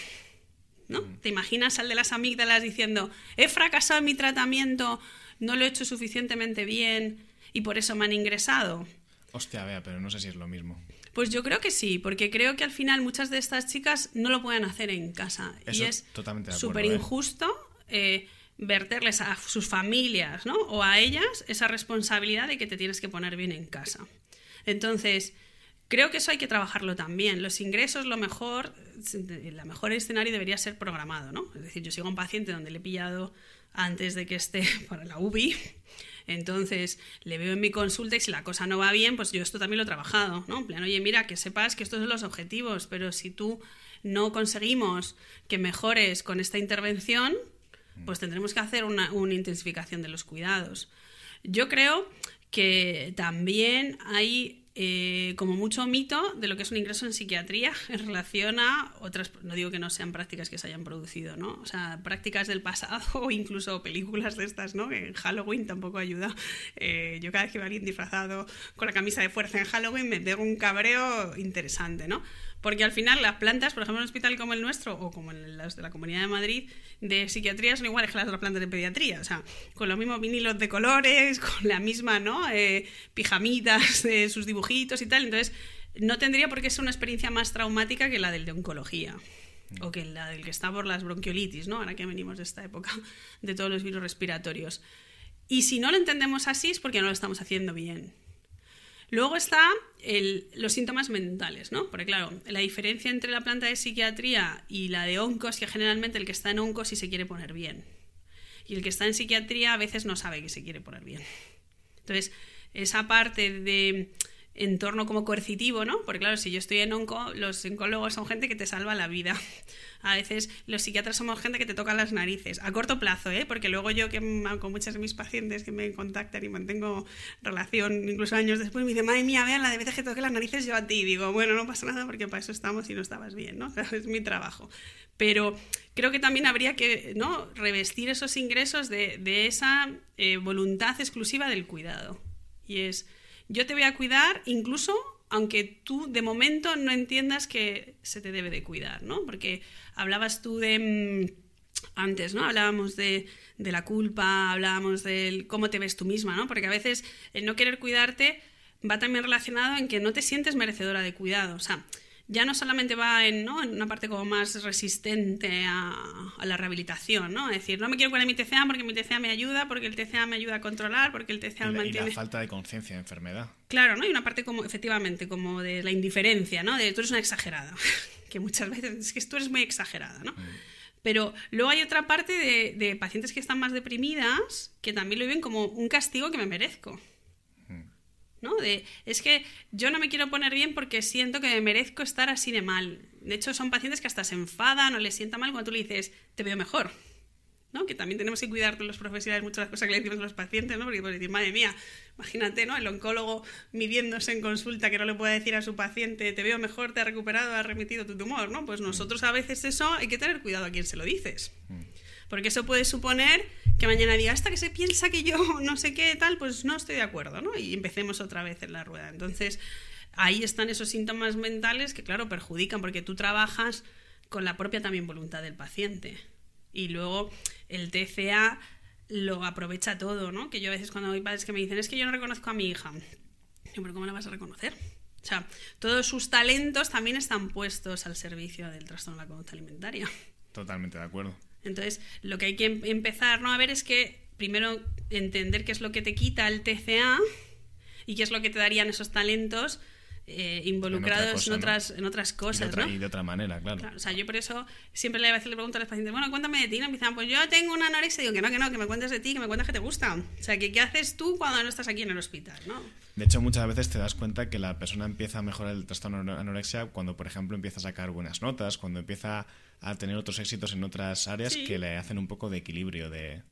¿no? Mm. ¿Te imaginas al de las amígdalas diciendo, he fracasado en mi tratamiento, no lo he hecho suficientemente bien y por eso me han ingresado? Hostia, vea, pero no sé si es lo mismo. Pues yo creo que sí, porque creo que al final muchas de estas chicas no lo pueden hacer en casa. y es súper ¿eh? injusto eh, verterles a sus familias ¿no? o a ellas esa responsabilidad de que te tienes que poner bien en casa. Entonces, creo que eso hay que trabajarlo también. Los ingresos, lo mejor, el mejor escenario debería ser programado. ¿no? Es decir, yo sigo a un paciente donde le he pillado antes de que esté para la UBI entonces, le veo en mi consulta y si la cosa no va bien, pues yo esto también lo he trabajado, ¿no? En plan, oye, mira, que sepas que estos son los objetivos, pero si tú no conseguimos que mejores con esta intervención, pues tendremos que hacer una, una intensificación de los cuidados. Yo creo que también hay eh, como mucho mito de lo que es un ingreso en psiquiatría en relación a otras, no digo que no sean prácticas que se hayan producido, ¿no? O sea, prácticas del pasado o incluso películas de estas, ¿no? En Halloween tampoco ayuda. Eh, yo cada vez que veo a alguien disfrazado con la camisa de fuerza en Halloween me pego un cabreo interesante, ¿no? Porque al final las plantas, por ejemplo, en un hospital como el nuestro o como en las de la Comunidad de Madrid, de psiquiatría son iguales que las otras plantas de pediatría. O sea, con los mismos vinilos de colores, con la misma, ¿no? Eh, pijamitas de sus dibujitos y tal. Entonces, no tendría por qué ser una experiencia más traumática que la del de oncología o que la del que está por las bronquiolitis, ¿no? Ahora que venimos de esta época de todos los virus respiratorios. Y si no lo entendemos así es porque no lo estamos haciendo bien. Luego está los síntomas mentales, ¿no? Porque claro, la diferencia entre la planta de psiquiatría y la de oncos que generalmente el que está en oncos sí se quiere poner bien. Y el que está en psiquiatría a veces no sabe que se quiere poner bien. Entonces, esa parte de entorno como coercitivo, ¿no? Porque claro, si yo estoy en onco, los oncólogos son gente que te salva la vida. A veces los psiquiatras somos gente que te toca las narices, a corto plazo, ¿eh? Porque luego yo que con muchas de mis pacientes que me contactan y mantengo relación incluso años después, me dicen, madre mía, vean la de veces que toque las narices yo a ti. Y digo, bueno, no pasa nada porque para eso estamos y no estabas bien, ¿no? es mi trabajo. Pero creo que también habría que ¿no? revestir esos ingresos de, de esa eh, voluntad exclusiva del cuidado. Y es yo te voy a cuidar incluso aunque tú de momento no entiendas que se te debe de cuidar, ¿no? Porque hablabas tú de mm, antes, ¿no? Hablábamos de, la culpa, hablábamos de cómo te ves tú misma, ¿no? Porque a veces el no querer cuidarte va también relacionado en que no te sientes merecedora de cuidado. O sea, ya no solamente va en, ¿no? en una parte como más resistente a, la rehabilitación, ¿no? Es decir, no me quiero curar mi TCA porque mi TCA me ayuda, porque el TCA me ayuda a controlar, porque el TCA me mantiene... Y la falta de conciencia de enfermedad. Claro, ¿no? Y una parte como, efectivamente, como de la indiferencia, ¿no? De tú eres una exagerada, que muchas veces es que tú eres muy exagerada, ¿no? Mm. Pero luego hay otra parte de, de pacientes que están más deprimidas que también lo viven como un castigo que me merezco. ¿No? De, es que yo no me quiero poner bien porque siento que merezco estar así de mal. De hecho, son pacientes que hasta se enfadan o les sienta mal cuando tú le dices, te veo mejor. ¿no? Que también tenemos que cuidar los profesionales muchas las cosas que le decimos a los pacientes, ¿no? Porque puedes decir, madre mía, imagínate, ¿no? El oncólogo midiéndose en consulta que no le puede decir a su paciente, te veo mejor, te ha recuperado, ha remitido tu tumor, ¿no? Pues nosotros a veces eso hay que tener cuidado a quién se lo dices. Mm. Porque eso puede suponer que mañana diga, hasta que se piensa que yo no sé qué tal, pues no estoy de acuerdo, ¿no? Y empecemos otra vez en la rueda. Entonces, ahí están esos síntomas mentales que, claro, perjudican porque tú trabajas con la propia también voluntad del paciente. Y luego el TCA lo aprovecha todo, ¿no? Que yo a veces cuando hay padres que me dicen, es que yo no reconozco a mi hija. pero ¿cómo la vas a reconocer? O sea, todos sus talentos también están puestos al servicio del trastorno de la conducta alimentaria. Totalmente de acuerdo. Entonces, lo que hay que em-, empezar ¿no? a ver es que primero entender qué es lo que te quita el TCA y qué es lo que te darían esos talentos eh, involucrados en, otras, en otras cosas. Y de, otra, manera, claro. O sea, yo por eso siempre le, a veces le pregunto a los pacientes, bueno, cuéntame de ti. Y empiezan, pues yo tengo una anorexia. Y digo, que no, que no, que me cuentes de ti, que me cuentes que te gusta. O sea, que qué haces tú cuando no estás aquí en el hospital, ¿no? De hecho, muchas veces te das cuenta que la persona empieza a mejorar el trastorno de anorexia cuando, por ejemplo, empieza a sacar buenas notas, cuando empieza a tener otros éxitos en otras áreas que le hacen un poco de equilibrio de,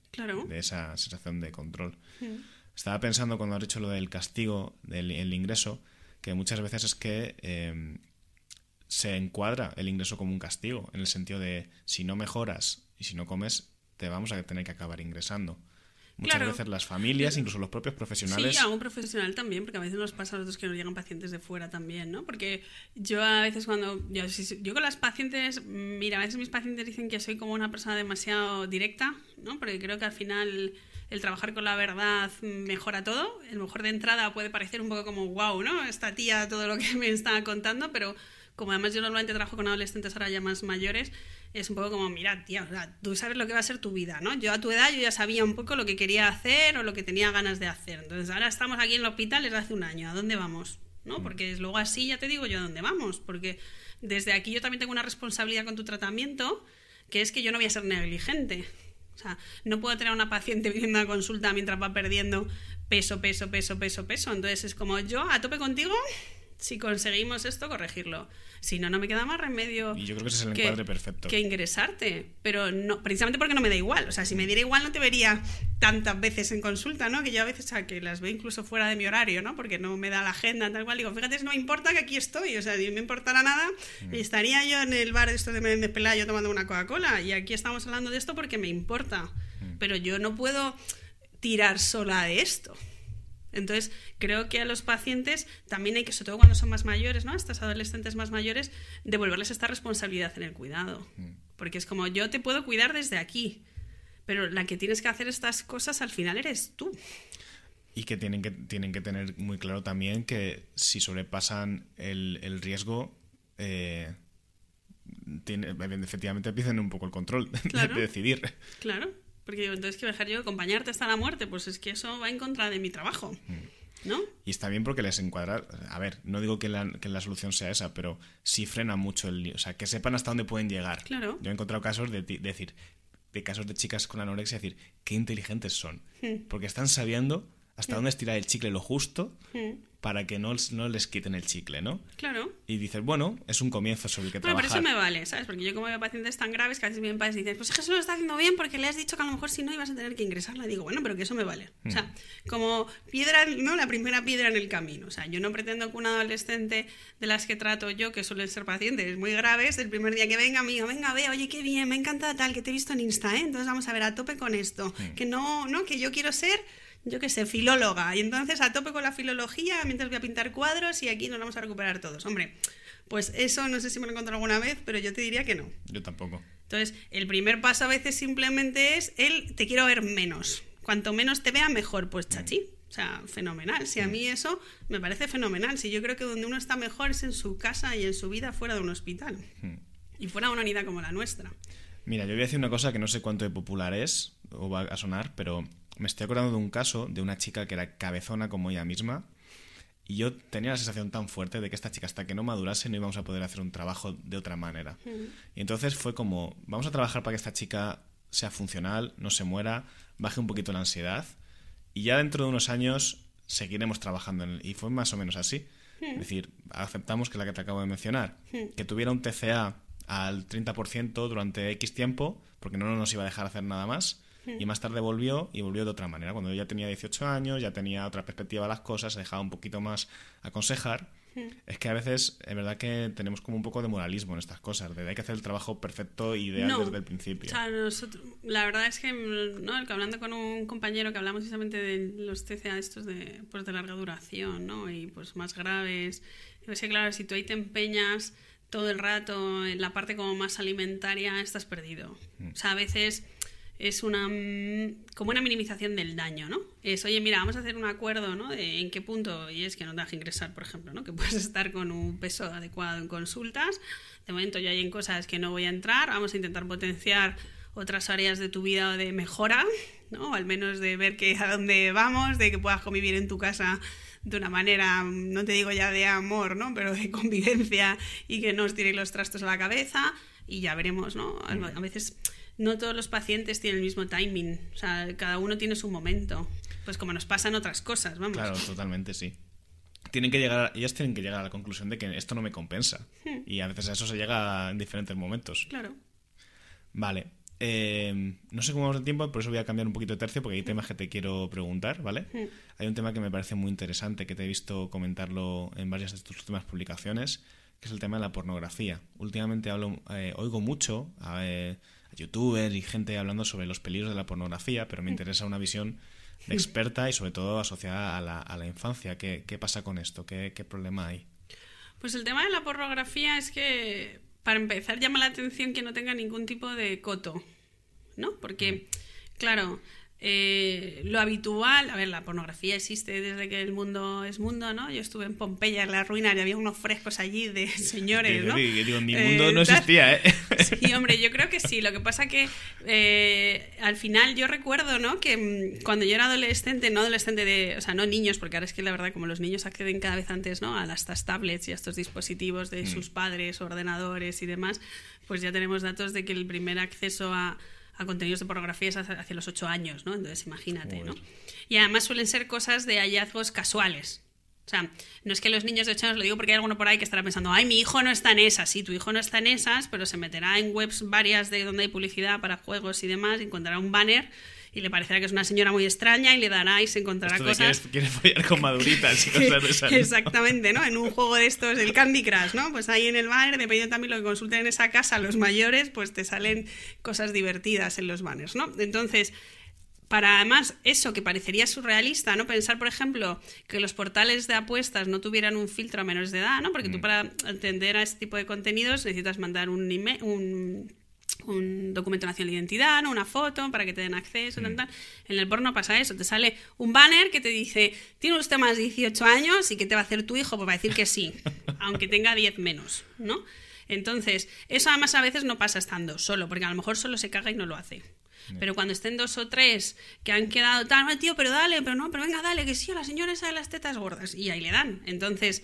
de esa sensación de control. Mm. Estaba pensando cuando has dicho lo del castigo, del el ingreso, que muchas veces es que em, se encuadra el ingreso como un castigo, en el sentido de si no mejoras y si no comes, te vamos a tener que acabar ingresando. Muchas veces las familias, incluso los propios profesionales. Sí, a un profesional también, porque a veces nos pasa a nosotros que nos llegan pacientes de fuera también, ¿no? Porque yo a veces cuando. Yo, yo con las pacientes. Mira, a veces mis pacientes dicen que soy como una persona demasiado directa, ¿no? Porque creo que al final el trabajar con la verdad mejora todo. El mejor de entrada puede parecer un poco como, wow, ¿no? Esta tía, todo lo que me está contando, pero como además yo normalmente trabajo con adolescentes ahora ya más mayores, es un poco como, mira, tía, tú sabes lo que va a ser tu vida, ¿no? Yo a tu edad yo ya sabía un poco lo que quería hacer o lo que tenía ganas de hacer. Entonces ahora estamos aquí en el hospital desde hace un año, ¿a dónde vamos? ¿No? Mm. Porque luego así ya te digo yo a dónde vamos, porque desde aquí yo también tengo una responsabilidad con tu tratamiento, que es que yo no voy a ser negligente. O sea, no puedo tener a una paciente viendo una consulta mientras va perdiendo peso, peso, peso, peso, peso. Entonces es como yo a tope contigo, si conseguimos esto, corregirlo. Si no, no me queda más remedio. Y yo creo que ese es el encuadre perfecto. Que ingresarte. Pero no, precisamente porque no me da igual. O sea, si me diera igual, no te vería tantas veces en consulta, ¿no? Que yo a veces, o sea, que las veo incluso fuera de mi horario, ¿no? Porque no me da la agenda, tal cual. Digo, fíjate, no me importa que aquí estoy. O sea, si me importara nada, mm. estaría yo en el bar de esto de Menéndez Pelayo tomando una Coca-Cola. Y aquí estamos hablando de esto porque me importa. Mm. Pero yo no puedo tirar sola de esto. Entonces, creo que a los pacientes también hay que, sobre todo cuando son más mayores, ¿no? Estas adolescentes más mayores, devolverles esta responsabilidad en el cuidado. Mm. Porque es como, yo te puedo cuidar desde aquí, pero la que tienes que hacer estas cosas al final eres tú. Y que tienen que, tienen que tener muy claro también que si sobrepasan el, riesgo, eh, efectivamente pierden un poco el control de decidir. Claro. Porque entonces, que dejar yo acompañarte hasta la muerte? Pues es que eso va en contra de mi trabajo. Mm. ¿No? Y está bien porque les encuadra. A ver, no digo que la, que la solución sea esa, pero sí frena mucho el. O sea, que sepan hasta dónde pueden llegar. Claro. Yo he encontrado casos de, decir, de casos de chicas con anorexia, decir, qué inteligentes son. Hmm. Porque están sabiendo hasta hmm. dónde estirar el chicle lo justo hmm para que no, no les quiten el chicle, ¿no? Claro. Y dices, bueno, es un comienzo sobre el que bueno, trabajar. pero eso me vale, ¿sabes? Porque yo como veo pacientes tan graves que a veces vienen padres y dicen, pues es que eso lo está haciendo bien porque le has dicho que a lo mejor si no ibas a tener que ingresarla. digo, bueno, pero que eso me vale. O sea, mm. como piedra, ¿no? La primera piedra en el camino. O sea, yo no pretendo que un adolescente de las que trato yo, que suelen ser pacientes muy graves, el primer día que venga, amigo, venga, ve, oye, qué bien, me encanta tal, que te he visto en Insta, ¿eh? Entonces vamos a ver a tope con esto. Mm. Que no, no, que yo quiero ser yo qué sé, filóloga. Y entonces a tope con la filología mientras voy a pintar cuadros y aquí nos vamos a recuperar todos. Hombre, pues eso no sé si me lo he encontrado alguna vez, pero yo te diría que no. Yo tampoco. Entonces, el primer paso a veces simplemente es el te quiero ver menos. Cuanto menos te vea, mejor. Pues chachi. O sea, fenomenal. Si a mí eso me parece fenomenal. Si yo creo que donde uno está mejor es en su casa y en su vida fuera de un hospital. Y fuera de una unidad como la nuestra. Mira, yo voy a decir una cosa que no sé cuánto de popular es o va a sonar, pero me estoy acordando de un caso de una chica que era cabezona como ella misma. Y yo tenía la sensación tan fuerte de que esta chica, hasta que no madurase, no íbamos a poder hacer un trabajo de otra manera. Y entonces fue como, vamos a trabajar para que esta chica sea funcional, no se muera, baje un poquito la ansiedad. Y ya dentro de unos años seguiremos trabajando en él. Y fue más o menos así. Es decir, aceptamos que la que te acabo de mencionar, que tuviera un TCA al 30% durante X tiempo, porque no nos iba a dejar hacer nada más y más tarde volvió y volvió de otra manera. Cuando yo ya tenía 18 años, ya tenía otra perspectiva de las cosas, se dejaba un poquito más aconsejar. Es que a veces es verdad que tenemos como un poco de moralismo en estas cosas, de hay que hacer el trabajo perfecto ideal desde el principio. la verdad es que, ¿no? hablando con un compañero que hablamos precisamente de los TCA estos de, pues de larga duración ¿no? y pues más graves, es que claro, si tú ahí te empeñas todo el rato en la parte como más alimentaria, estás perdido. O sea, a veces es una mm, como una minimización del daño, ¿no? Es, oye, mira, vamos a hacer un acuerdo, ¿no? De en qué punto, y es que no te dejes ingresar, por ejemplo, ¿no? Que puedes estar con un peso adecuado en consultas. De momento ya hay en cosas que no voy a entrar, vamos a intentar potenciar otras áreas de tu vida de mejora, ¿no? al menos de ver que a dónde vamos, de que puedas convivir en tu casa de una manera, no te digo ya de amor, ¿no? Pero de convivencia y que no os tiréis los trastos a la cabeza y ya veremos, ¿no? A veces no todos los pacientes tienen el mismo timing, o sea, cada uno tiene su momento, pues como nos pasan otras cosas, vamos. Claro, totalmente, sí. Tienen que llegar, ellas tienen que llegar a la conclusión de que esto no me compensa. Hmm. Y a veces a eso se llega en diferentes momentos. Claro. Vale. Eh, no sé cómo vamos de tiempo, por eso voy a cambiar un poquito de tercio, porque hay temas que te quiero preguntar, ¿vale? Hmm. Hay un tema que me parece muy interesante, que te he visto comentarlo en varias de tus últimas publicaciones, que es el tema de la pornografía. Últimamente hablo, eh, oigo mucho a, youtubers y gente hablando sobre los peligros de la pornografía, pero me interesa una visión experta y sobre todo asociada a la, a la infancia. ¿Qué, ¿Qué, pasa con esto? ¿Qué, ¿Qué problema hay? Pues el tema de la pornografía es que, para empezar, llama la atención que no tenga ningún tipo de coto, ¿no? Porque, mm. claro, eh, lo habitual, a ver, la pornografía existe desde que el mundo es mundo, ¿no? Yo estuve en Pompeya, en la ruina, y había unos frescos allí de señores, ¿no? digo, en mi mundo eh, no existía, ¿eh? Sí, hombre, yo creo que sí. Lo que pasa que eh, al final yo recuerdo, ¿no? Que mm, cuando yo era adolescente, no adolescente de, o sea, no niños, porque ahora es que la verdad como los niños acceden cada vez antes, ¿no? A las tablets y a estos dispositivos de mm. sus padres, ordenadores y demás, pues ya tenemos datos de que el primer acceso a a contenidos de pornografía es hacia los ocho años, ¿no? Entonces imagínate, ¿no? Y además suelen ser cosas de hallazgos casuales. O sea, no es que los niños de 8 años, lo digo porque hay alguno por ahí que estará pensando, ay, mi hijo no está en esas, sí, tu hijo no está en esas, pero se meterá en webs varias de donde hay publicidad para juegos y demás, y encontrará un banner y le parecerá que es una señora muy extraña y le dará y se encontrará cosas. Quiere follar con maduritas y cosas de esas. Exactamente, ¿no? En un juego de estos, el Candy Crush, ¿no? Pues ahí en el banner, dependiendo también lo que consulten en esa casa los mayores, pues te salen cosas divertidas en los banners, ¿no? Entonces, para además eso que parecería surrealista, ¿no? Pensar, por ejemplo, que los portales de apuestas no tuvieran un filtro a menores de edad, ¿no? Porque tú mm. para atender a este tipo de contenidos necesitas mandar un, un un documento nacional de identidad, una foto para que te den acceso, En el porno pasa eso, te sale un banner que te dice, tiene usted más de 18 años y que te va a hacer tu hijo, pues va a decir que sí, aunque tenga 10 menos, ¿no? Entonces, eso además a veces no pasa estando solo, porque a lo mejor solo se caga y no lo hace. Pero cuando estén dos o tres que han quedado tal, tío, pero dale, pero no, pero venga, dale, que sí, a la señora esa de las tetas gordas. Y ahí le dan. Entonces,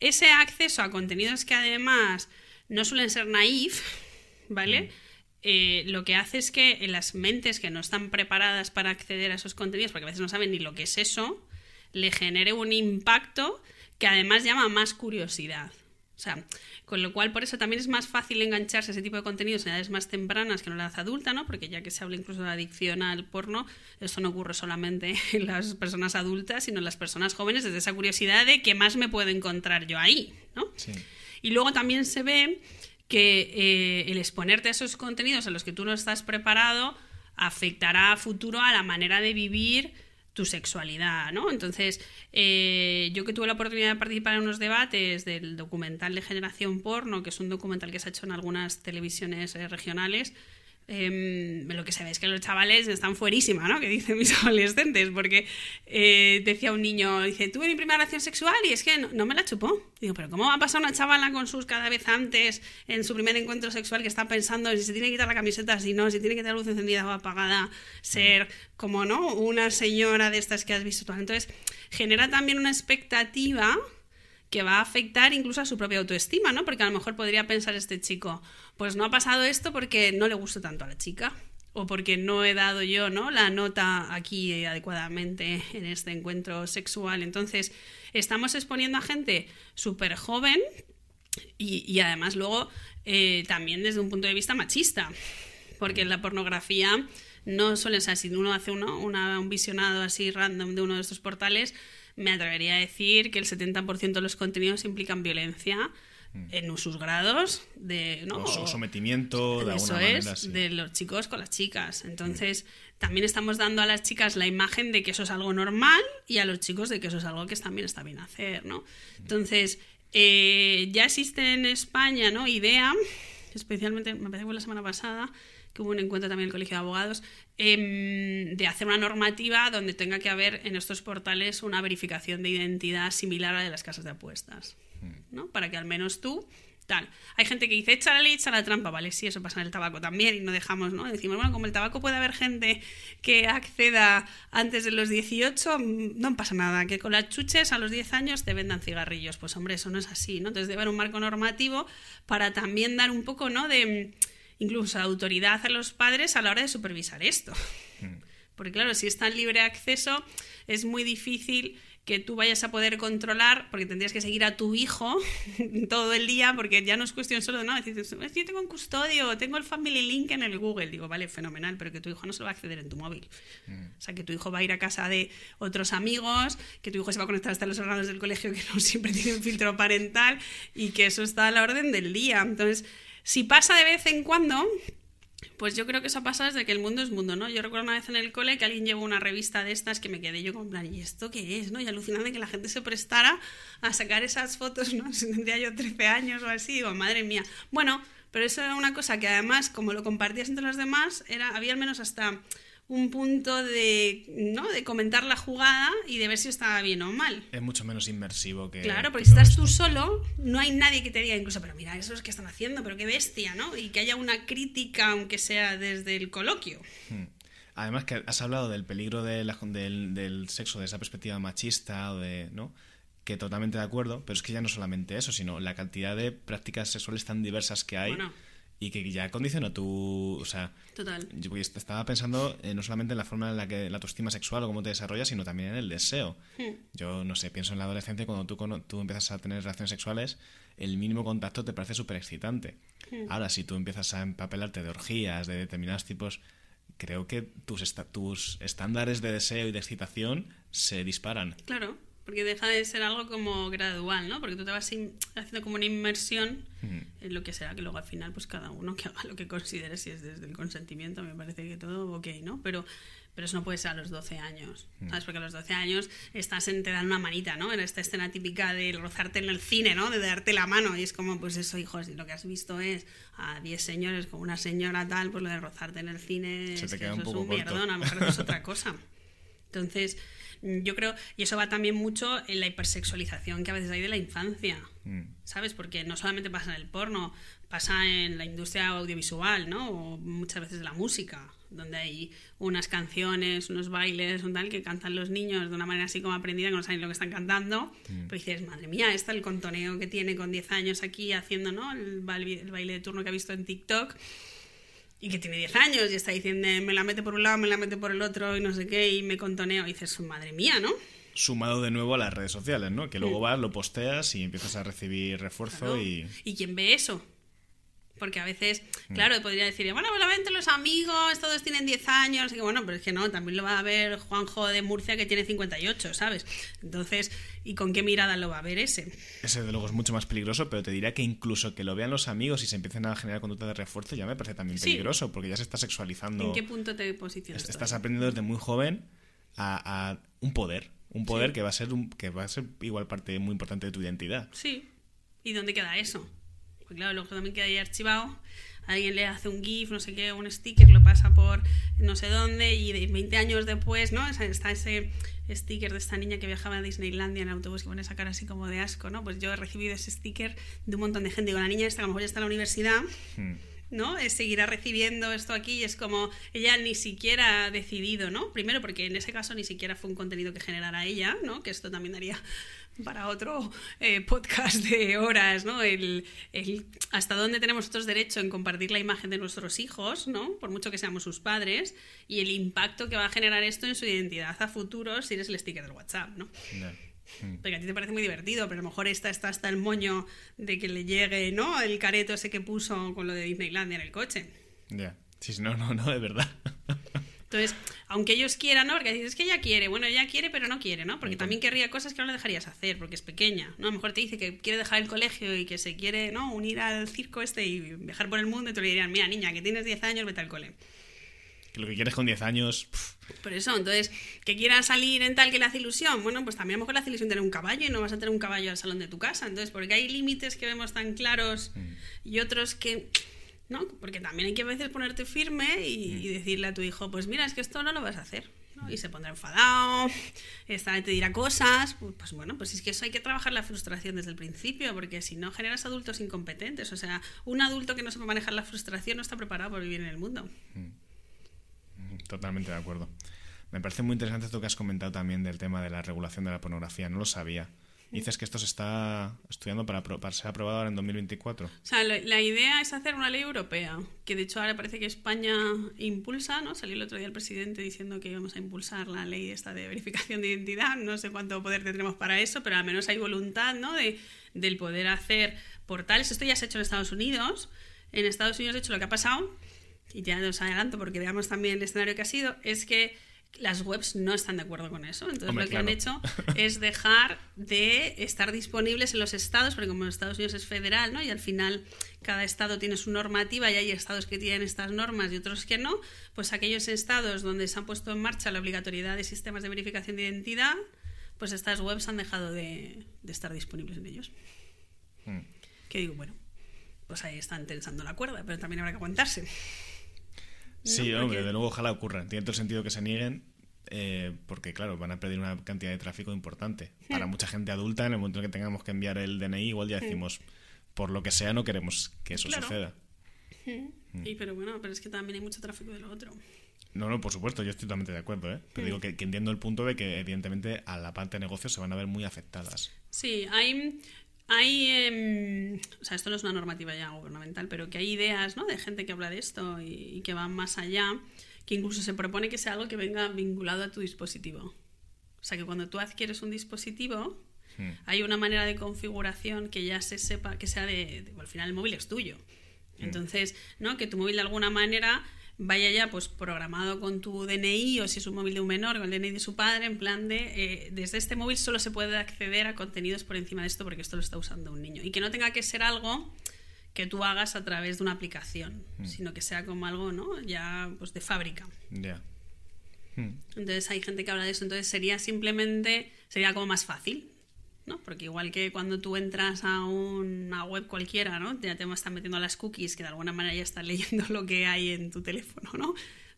ese acceso a contenidos que además no suelen ser naif, ¿vale? Eh, lo que hace es que en las mentes que no están preparadas para acceder a esos contenidos, porque a veces no saben ni lo que es eso, le genere un impacto que además llama más curiosidad. O sea, con lo cual por eso también es más fácil engancharse a ese tipo de contenidos en edades más tempranas que en la edad adulta, ¿no? Porque ya que se habla incluso de adicción al porno, eso no ocurre solamente en las personas adultas, sino en las personas jóvenes desde esa curiosidad de qué más me puedo encontrar yo ahí, ¿no? Y luego también se ve que eh, el exponerte a esos contenidos a los que tú no estás preparado afectará a futuro a la manera de vivir tu sexualidad, ¿no? Entonces, eh, yo que tuve la oportunidad de participar en unos debates del documental de Generación Porno, que es un documental que se ha hecho en algunas televisiones eh, regionales, eh, lo que se ve es que los chavales están fuerísima, ¿no? Que dicen mis adolescentes, porque eh, decía un niño, dice, tuve mi primera relación sexual y es que no, me la chupó. Digo, pero ¿cómo va a pasar una chavala con sus cada vez antes en su primer encuentro sexual que está pensando si se tiene que quitar la camiseta, si no, si tiene que tener luz encendida o apagada, ser como, ¿no? Una señora de estas que has visto tú. Entonces, genera también una expectativa que va a afectar incluso a su propia autoestima, ¿no? Porque a lo mejor podría pensar este chico, pues no ha pasado esto porque no le gusta tanto a la chica o porque no he dado yo, ¿no? La nota aquí adecuadamente en este encuentro sexual. Entonces, estamos exponiendo a gente súper joven y, además luego eh, también desde un punto de vista machista, porque la pornografía no suele ser, si uno hace uno, un visionado así random de uno de estos portales, me atrevería a decir que el 70% de los contenidos implican violencia mm. en sus grados de ¿no? o sometimiento de eso es de los chicos con las chicas entonces también estamos dando a las chicas la imagen de que eso es algo normal y a los chicos de que eso es algo que también está bien hacer no entonces Eh, ya existe en España, ¿no? Idea, especialmente, me parece que fue la semana pasada, que hubo un encuentro también el Colegio de Abogados, em, de hacer una normativa donde tenga que haber en estos portales una verificación de identidad similar a la de las casas de apuestas, ¿no? Para que al menos tú tal. Hay gente que dice, echa la ley, echa la trampa, vale, sí, eso pasa en el tabaco también y no dejamos, ¿no? Decimos, bueno, como el tabaco puede haber gente que acceda antes de los 18, mm, no pasa nada, que con las chuches a los 10 años te vendan cigarrillos. Pues hombre, eso no es así, ¿no? Entonces debe haber un marco normativo para también dar un poco, ¿no? De incluso autoridad a los padres a la hora de supervisar esto. Mm. Porque claro, si está en libre acceso, es muy difícil que tú vayas a poder controlar, porque tendrías que seguir a tu hijo todo el día, porque ya no es cuestión solo de, no, decir, yo tengo un custodio, tengo el Family Link en el Google. Digo, vale, fenomenal, pero que tu hijo no se lo va a acceder en tu móvil. Mm. O sea, que tu hijo va a ir a casa de otros amigos, que tu hijo se va a conectar hasta los órganos del colegio que no siempre tiene un filtro parental y que eso está a la orden del día. Entonces, si pasa de vez en cuando, pues yo creo que eso pasa desde que el mundo es mundo, ¿no? Yo recuerdo una vez en el cole que alguien llevó una revista de estas que me quedé yo con ¿y esto qué es? ¿no? Y alucinante que la gente se prestara a sacar esas fotos, ¿no? Si tendría yo 13 años o así, digo, madre mía. Bueno, pero eso era una cosa que además, como lo compartías entre los demás, era, había al menos hasta un punto de, ¿no? de comentar la jugada y de ver si estaba bien o mal. Es mucho menos inmersivo que... Claro, porque si estás tú solo, no hay nadie que te diga incluso, pero mira, eso es que están haciendo, pero qué bestia, ¿no? Y que haya una crítica, aunque sea desde el coloquio. Hmm. Además que has hablado del peligro del, del, sexo desde esa perspectiva machista o de... ¿no? que totalmente de acuerdo, pero es que ya no solamente eso, sino la cantidad de prácticas sexuales tan diversas que hay y que ya condiciona tu... O sea, Total. Yo estaba pensando eh, no solamente en la forma en la que la autoestima sexual o cómo te desarrollas, sino también en el deseo. Hmm. Yo, no sé, pienso en la adolescencia cuando tú, tú empiezas a tener relaciones sexuales, el mínimo contacto te parece súper excitante. Hmm. Ahora, si tú empiezas a empapelarte de orgías, de determinados tipos, creo que tus, tus estándares de deseo y de excitación se disparan. Claro porque deja de ser algo como gradual, ¿no? Porque tú te vas haciendo como una inmersión en lo que será que luego al final pues cada uno que haga lo que considere si es desde el consentimiento, me parece que todo ok, ¿no? Pero pero eso no puede ser a los 12 años, ¿sabes? Porque a los 12 años estás en, te dan una manita, ¿no? En esta escena típica de rozarte en el cine, ¿no? De darte la mano y es como, pues eso, hijos, si lo que has visto es a 10 señores con una señora tal, pues lo de rozarte en el cine Se te queda un eso poco es un corto. mierdón, a lo mejor es otra cosa. Entonces, yo creo, y eso va también mucho en la hipersexualización que a veces hay de la infancia, mm. ¿sabes? Porque no solamente pasa en el porno, pasa en la industria audiovisual, ¿no? O muchas veces de la música, donde hay unas canciones, unos bailes, un tal que cantan los niños de una manera así como aprendida, que no saben lo que están cantando, mm. pero dices, madre mía, está el contoneo que tiene con 10 años aquí haciendo, ¿no? El baile, el baile de turno que ha visto en TikTok y que tiene 10 años y está diciendo, me la mete por un lado, me la mete por el otro y no sé qué, y me contoneo. Y dices, madre mía, ¿no? Sumado de nuevo a las redes sociales, ¿no? Que luego vas, lo posteas y empiezas a recibir refuerzo y... ¿Y quién ve eso? Porque a veces, mm. claro, podría decir, bueno, pues los amigos, todos tienen 10 años, y que bueno, pero es que no, también lo va a ver Juanjo de Murcia que tiene 58, ¿sabes? Entonces, ¿y con qué mirada lo va a ver ese? Ese de luego es mucho más peligroso, pero te diría que incluso que lo vean los amigos y se empiecen a generar conducta de refuerzo ya me parece también peligroso, porque ya se está sexualizando. ¿En qué punto te posicionas? Estás aprendiendo desde muy joven a, un poder, un poder que va a ser un, que va a ser igual parte muy importante de tu identidad. Sí. ¿Y dónde queda eso? Pues claro, luego también queda ahí archivado. Alguien le hace un GIF, no sé qué, un sticker, lo pasa por no sé dónde y 20 años después, ¿no? Está ese sticker de esta niña que viajaba a Disneylandia en autobús y pone esa cara así como de asco, ¿no? Pues yo he recibido ese sticker de un montón de gente. Digo, la niña esta a lo mejor ya está en la universidad. Hmm. ¿no? seguirá recibiendo esto aquí y es como ella ni siquiera ha decidido, ¿no? Primero porque en ese caso ni siquiera fue un contenido que generara ella, ¿no? Que esto también daría para otro eh, podcast de horas, ¿no? El, hasta dónde tenemos nosotros derecho en compartir la imagen de nuestros hijos, ¿no? Por mucho que seamos sus padres, y el impacto que va a generar esto en su identidad a futuro si eres el sticker del WhatsApp, ¿no? Mm. Porque a ti te parece muy divertido, pero a lo mejor esta está hasta el moño de que le llegue, ¿no? El careto ese que puso con lo de Disneylandia en el coche. Ya. Sí, no, no, no, de verdad. Entonces, aunque ellos quieran, ¿no? Porque dices, es que ella quiere, bueno, ella quiere, pero no quiere, ¿no? Porque también querría cosas que no le dejarías hacer, porque es pequeña, ¿no? A lo mejor te dice que quiere dejar el colegio y que se quiere, ¿no? Unir al circo este y viajar por el mundo y te le dirían, mira, niña, que tienes 10 años, vete al cole. que lo que quieres con 10 años... Por eso, entonces, que quieras salir en tal que le hace ilusión, bueno, pues también a lo mejor le hace ilusión tener un caballo y no vas a tener un caballo al salón de tu casa. Entonces, porque hay límites que vemos tan claros mm. y otros que... ¿no? Porque también hay que a veces ponerte firme y, y decirle a tu hijo, pues mira, es que esto no lo vas a hacer y se pondrá enfadado, esta te dirá cosas, pues, pues, bueno, pues es que eso hay que trabajar la frustración desde el principio, porque si no generas adultos incompetentes, o sea, un adulto que no sepa manejar la frustración no está preparado para vivir en el mundo. Mm. Totalmente de acuerdo. Me parece muy interesante esto que has comentado también del tema de la regulación de la pornografía, no lo sabía. Dices que esto se está estudiando para, para ser aprobado ahora en 2024. O sea, la, idea es hacer una ley europea, que de hecho ahora parece que España impulsa, ¿no? Salió el otro día el presidente diciendo que íbamos a impulsar la ley esta de verificación de identidad. No sé cuánto poder tendremos para eso, pero al menos hay voluntad, ¿no? De, del poder hacer portales. Esto ya se ha hecho en Estados Unidos. En Estados Unidos, de hecho, lo que ha pasado, y ya os adelanto porque veamos también el escenario que ha sido, es que las webs no están de acuerdo con eso. Entonces lo que han hecho es dejar de estar disponibles en los estados, porque como Estados Unidos es federal, ¿no? Y al final cada estado tiene su normativa y hay estados que tienen estas normas y otros que no, pues aquellos estados donde se han puesto en marcha la obligatoriedad de sistemas de verificación de identidad, pues estas webs han dejado de, estar disponibles en ellos. Hmm. Que digo, bueno, pues ahí están tensando la cuerda, pero también habrá que aguantarse. Sí, hombre, de nuevo ojalá ocurra. Tiene todo el sentido que se nieguen, eh, porque claro, van a perder una cantidad de tráfico importante. Para mucha gente adulta, en el momento en que tengamos que enviar el DNI, igual ya decimos, por lo que sea, no queremos que eso suceda. Mm. Y pero bueno, pero es que también hay mucho tráfico de lo otro. No, no, por supuesto, yo estoy totalmente de acuerdo, ¿eh? Pero digo que, entiendo el punto de que evidentemente a la parte de negocios se van a ver muy afectadas. Sí, hay hay, em, o sea, esto no es una normativa ya gubernamental, pero que hay ideas ¿no? de gente que habla de esto y, que van más allá, que incluso se propone que sea algo que venga vinculado a tu dispositivo. O sea, que cuando tú adquieres un dispositivo, hmm. hay una manera de configuración que ya se sepa que sea de, al final el móvil es tuyo. Hmm. Entonces, ¿no? Que tu móvil de alguna manera vaya ya pues programado con tu DNI o si es un móvil de un menor con el DNI de su padre en plan de eh, desde este móvil solo se puede acceder a contenidos por encima de esto porque esto lo está usando un niño. Y que no tenga que ser algo que tú hagas a través de una aplicación mm. sino que sea como algo no ya pues de fábrica. Ya. Mm. entonces hay gente que habla de eso. Entonces sería simplemente sería como más fácil ¿no? Porque igual que cuando tú entras a una web cualquiera, ¿no? Ya te están metiendo las cookies, que de alguna manera ya están leyendo lo que hay en tu teléfono, ¿no?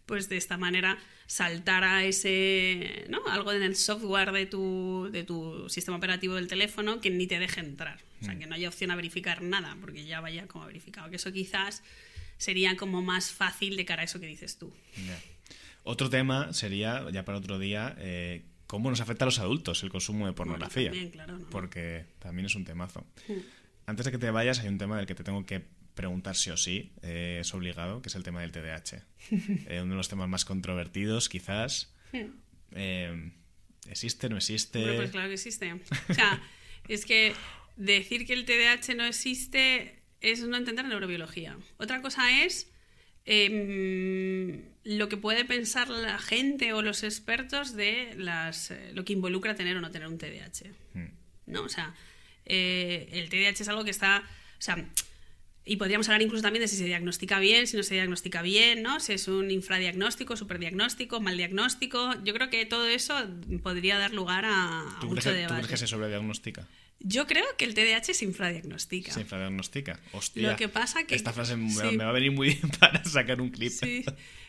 Pues de esta manera saltar a ese, ¿no? Algo en el software de tu, de tu sistema operativo del teléfono que ni te deje entrar. O sea, mm. que no haya opción a verificar nada, porque ya vaya como verificado. Que eso quizás sería como más fácil de cara a eso que dices tú. Otro tema sería, ya para otro día, eh, cómo nos afecta a los adultos el consumo de pornografía. Porque también es un temazo. Hmm. Antes de que te vayas, hay un tema del que te tengo que preguntar sí o sí, eh, es obligado, que es el tema del TDAH. Eh, uno de los temas más controvertidos, quizás. Hmm. Eh, ¿Existe, no existe? pues claro que existe. O sea, es que decir que el TDAH no existe es no entender la neurobiología. Otra cosa es Em, lo que puede pensar la gente o los expertos de las, eh, lo que involucra tener o no tener un TDAH. Hmm. ¿No? O sea, eh, el TDAH es algo que está. O sea, y podríamos hablar incluso también de si se diagnostica bien, si no se diagnostica bien, ¿no? Si es un infradiagnóstico, superdiagnóstico, mal diagnóstico. Yo creo que todo eso podría dar lugar a, mucho debate. ¿Tú crees que se sobrediagnostica? Yo creo que el TDAH se infradiagnostica. Se infradiagnostica. Hostia. Lo que pasa que. Esta frase me va a venir muy bien para sacar un clip. Sí,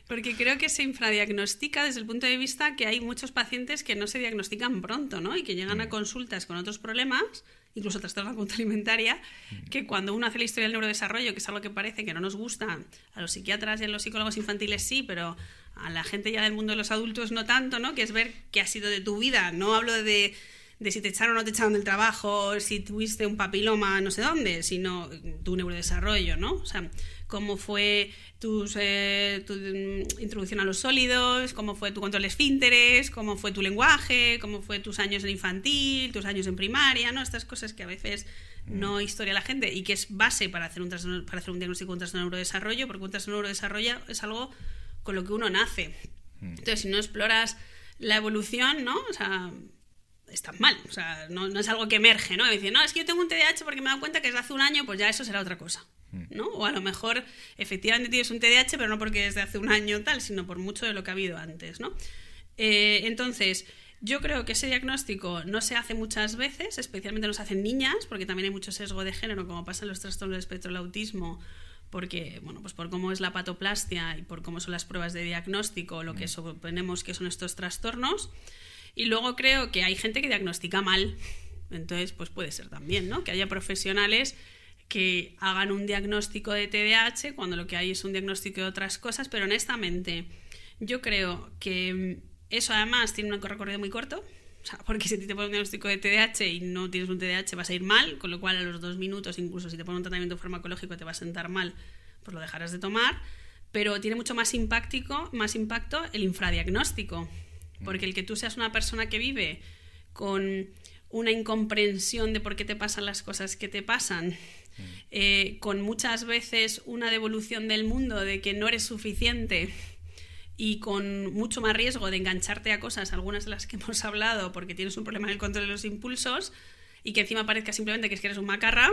porque creo que se infradiagnostica desde el punto de vista que hay muchos pacientes que no se diagnostican pronto, ¿no? Y que llegan a mm. consultas con otros problemas, incluso trastorno de la conducta alimentaria, mm. que cuando uno hace la historia del neurodesarrollo, que es algo que parece que no nos gusta, a los psiquiatras y a los psicólogos infantiles sí, pero a la gente ya del mundo de los adultos no tanto, ¿no? Que es ver qué ha sido de tu vida. No hablo de de si te echaron o no te echaron del trabajo, si tuviste un papiloma no sé dónde, sino tu neurodesarrollo, ¿no? O sea, cómo fue tus, eh, tu mm, introducción a los sólidos, cómo fue tu control de esfínteres, cómo fue tu lenguaje, cómo fue tus años en infantil, tus años en primaria, ¿no? Estas cosas que a veces no historia la gente y que es base para hacer un, para hacer un diagnóstico de un trastorno de neurodesarrollo, porque un trastorno de neurodesarrollo es algo con lo que uno nace. Mm. Entonces, si no exploras la evolución, ¿no? O sea, está mal. O sea, no, es algo que emerge, ¿no? Y decir, no, es que yo tengo un TDAH porque me he dado cuenta que desde hace un año, pues ya eso será otra cosa. ¿no? O a lo mejor efectivamente tienes un TDAH, pero no porque es de hace un año tal, sino por mucho de lo que ha habido antes, ¿no? Eh, entonces, yo creo que ese diagnóstico no se hace muchas veces, especialmente no se hacen niñas, porque también hay mucho sesgo de género, como pasa en los trastornos del espectro del autismo, porque, bueno, pues por cómo es la patoplastia y por cómo son las pruebas de diagnóstico, lo que mm. suponemos que son estos trastornos. Y luego creo que hay gente que diagnostica mal. Entonces, pues puede ser también, ¿no? Que haya profesionales que hagan un diagnóstico de TDAH cuando lo que hay es un diagnóstico de otras cosas, pero honestamente yo creo que eso además tiene un recorrido muy corto, o sea, porque si te ponen un diagnóstico de TDAH y no tienes un TDAH vas a ir mal, con lo cual a los dos minutos, incluso si te ponen un tratamiento farmacológico te va a sentar mal, pues lo dejarás de tomar, pero tiene mucho más, impactico, más impacto el infradiagnóstico, porque el que tú seas una persona que vive con una incomprensión de por qué te pasan las cosas que te pasan, eh, con muchas veces una devolución del mundo de que no eres suficiente y con mucho más riesgo de engancharte a cosas, algunas de las que hemos hablado, porque tienes un problema en el control de los impulsos y que encima parezca simplemente que es que eres un macarra,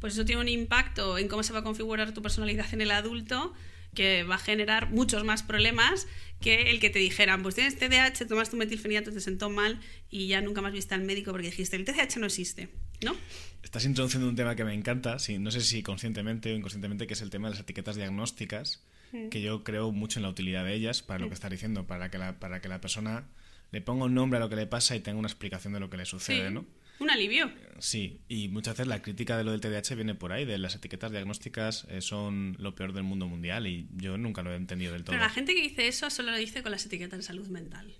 pues eso tiene un impacto en cómo se va a configurar tu personalidad en el adulto que va a generar muchos más problemas que el que te dijeran, pues tienes TDAH, tomaste un metilfenidato, te sentó mal y ya nunca más viste al médico porque dijiste, el TDAH no existe, ¿no? Estás introduciendo un tema que me encanta, no sé si conscientemente o inconscientemente, que es el tema de las etiquetas diagnósticas, mm. que yo creo mucho en la utilidad de ellas para lo que mm. estás diciendo, para que la, para que la persona le ponga un nombre a lo que le pasa y tenga una explicación de lo que le sucede, ¿no? Un alivio. Sí, y muchas veces la crítica de lo del TDAH viene por ahí, de las etiquetas diagnósticas eh, son lo peor del mundo mundial y yo nunca lo he entendido del todo. Pero la gente que dice eso solo lo dice con las etiquetas de salud mental.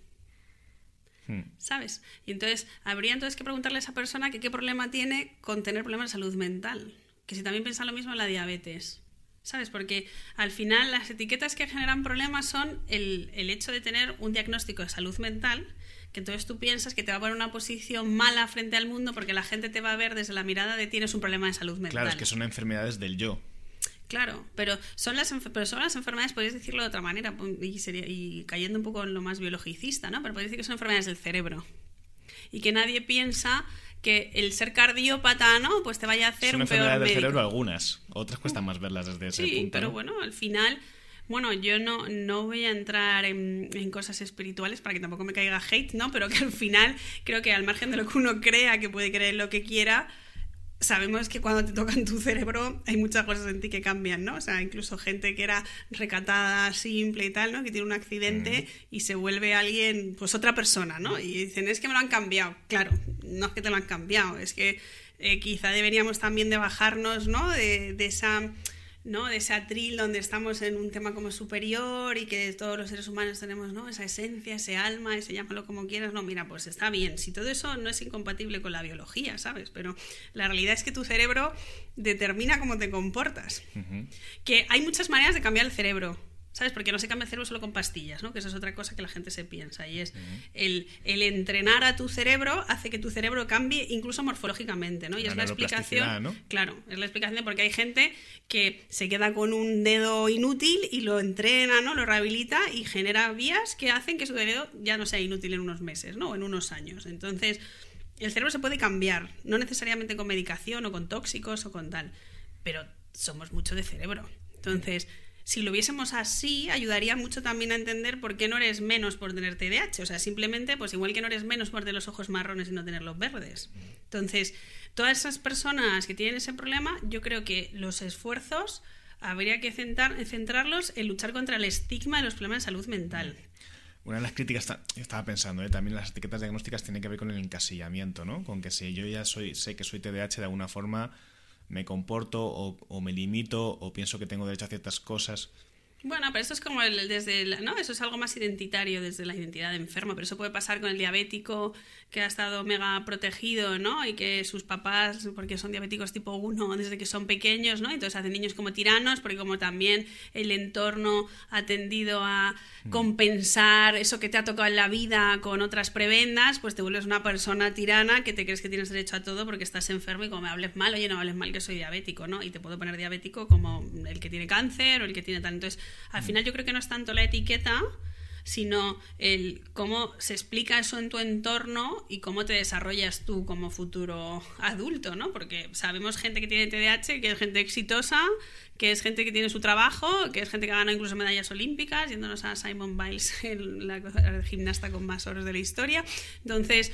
Hmm. ¿Sabes? Y entonces habría entonces que preguntarle a esa persona que qué problema tiene con tener problemas de salud mental. Que si también piensa lo mismo en la diabetes. ¿Sabes? Porque al final las etiquetas que generan problemas son el, el hecho de tener un diagnóstico de salud mental que entonces tú piensas que te va a poner una posición mala frente al mundo porque la gente te va a ver desde la mirada de tienes un problema de salud mental. Claro, es que son enfermedades del yo. Claro, pero son las, pero son las enfermedades, podrías decirlo de otra manera, y, sería, y cayendo un poco en lo más biologicista, ¿no? Pero podrías decir que son enfermedades del cerebro. Y que nadie piensa que el ser cardiópata, ¿no? Pues te vaya a hacer son un peor enfermedades del cerebro algunas, otras cuesta más verlas desde ese punto. Sí, pero bueno, al final bueno, yo no, no voy a entrar en, cosas espirituales para que tampoco me caiga hate, ¿no? Pero que al final creo que al margen de lo que uno crea, que puede creer lo que quiera, sabemos que cuando te tocan tu cerebro hay muchas cosas en ti que cambian, ¿no? O sea, incluso gente que era recatada, simple y tal, ¿no? Que tiene un accidente y se vuelve alguien, pues otra persona, ¿no? Y dicen, es que me lo han cambiado. Claro, no es que te lo han cambiado, es que eh, quizá deberíamos también de bajarnos, ¿no? de esa ¿no? de ese atril donde estamos en un tema como superior y que todos los seres humanos tenemos ¿no? esa esencia, ese alma, ese llámalo como quieras, no, mira, pues está bien, si todo eso no es incompatible con la biología, ¿sabes? Pero la realidad es que tu cerebro determina cómo te comportas. Que hay muchas maneras de cambiar el cerebro. ¿Sabes? Porque no se cambia el cerebro solo con pastillas, ¿no? Que eso es otra cosa que la gente se piensa. Y es el, el, entrenar a tu cerebro hace que tu cerebro cambie incluso morfológicamente, ¿no? Y es la explicación. Claro, es la explicación porque hay gente que se queda con un dedo inútil y lo entrena, ¿no? Lo rehabilita y genera vías que hacen que su dedo ya no sea inútil en unos meses, ¿no? O en unos años. Entonces, el cerebro se puede cambiar, no necesariamente con medicación o con tóxicos o con tal, pero somos mucho de cerebro. Entonces si lo viésemos así, ayudaría mucho también a entender por qué no eres menos por tener TDAH. O sea, simplemente, pues igual que no eres menos por tener los ojos marrones y no tener los verdes. Entonces, todas esas personas que tienen ese problema, yo creo que los esfuerzos habría que centrarlos en luchar contra el estigma de los problemas de salud mental. Una de las críticas, estaba pensando, ¿eh? también las etiquetas diagnósticas tienen que ver con el encasillamiento, ¿no? Con que si yo ya soy, sé que soy TDAH de alguna forma, me comporto o, me limito o pienso que tengo derecho a ciertas cosas. Bueno, pero eso es como el, desde el, no, eso es algo más identitario desde la identidad de enfermo, pero eso puede pasar con el diabético que ha estado mega protegido, ¿no? Y que sus papás, porque son diabéticos tipo 1 desde que son pequeños, ¿no? Entonces hacen niños como tiranos, porque como también el entorno ha tendido a mm. compensar eso que te ha tocado en la vida con otras prebendas, pues te vuelves una persona tirana que te crees que tienes derecho a todo porque estás enfermo y como me hables mal, oye, no hables mal que soy diabético, ¿no? Y te puedo poner diabético como el que tiene cáncer o el que tiene tal. Entonces, al mm. final yo creo que no es tanto la etiqueta, sino el cómo se explica eso en tu entorno y cómo te desarrollas tú como futuro adulto, ¿no? Porque sabemos gente que tiene TDAH, que es gente exitosa, que es gente que tiene su trabajo, que es gente que ha ganado incluso medallas olímpicas, yéndonos a Simon Biles, el, la, el gimnasta con más oros de la historia. Entonces,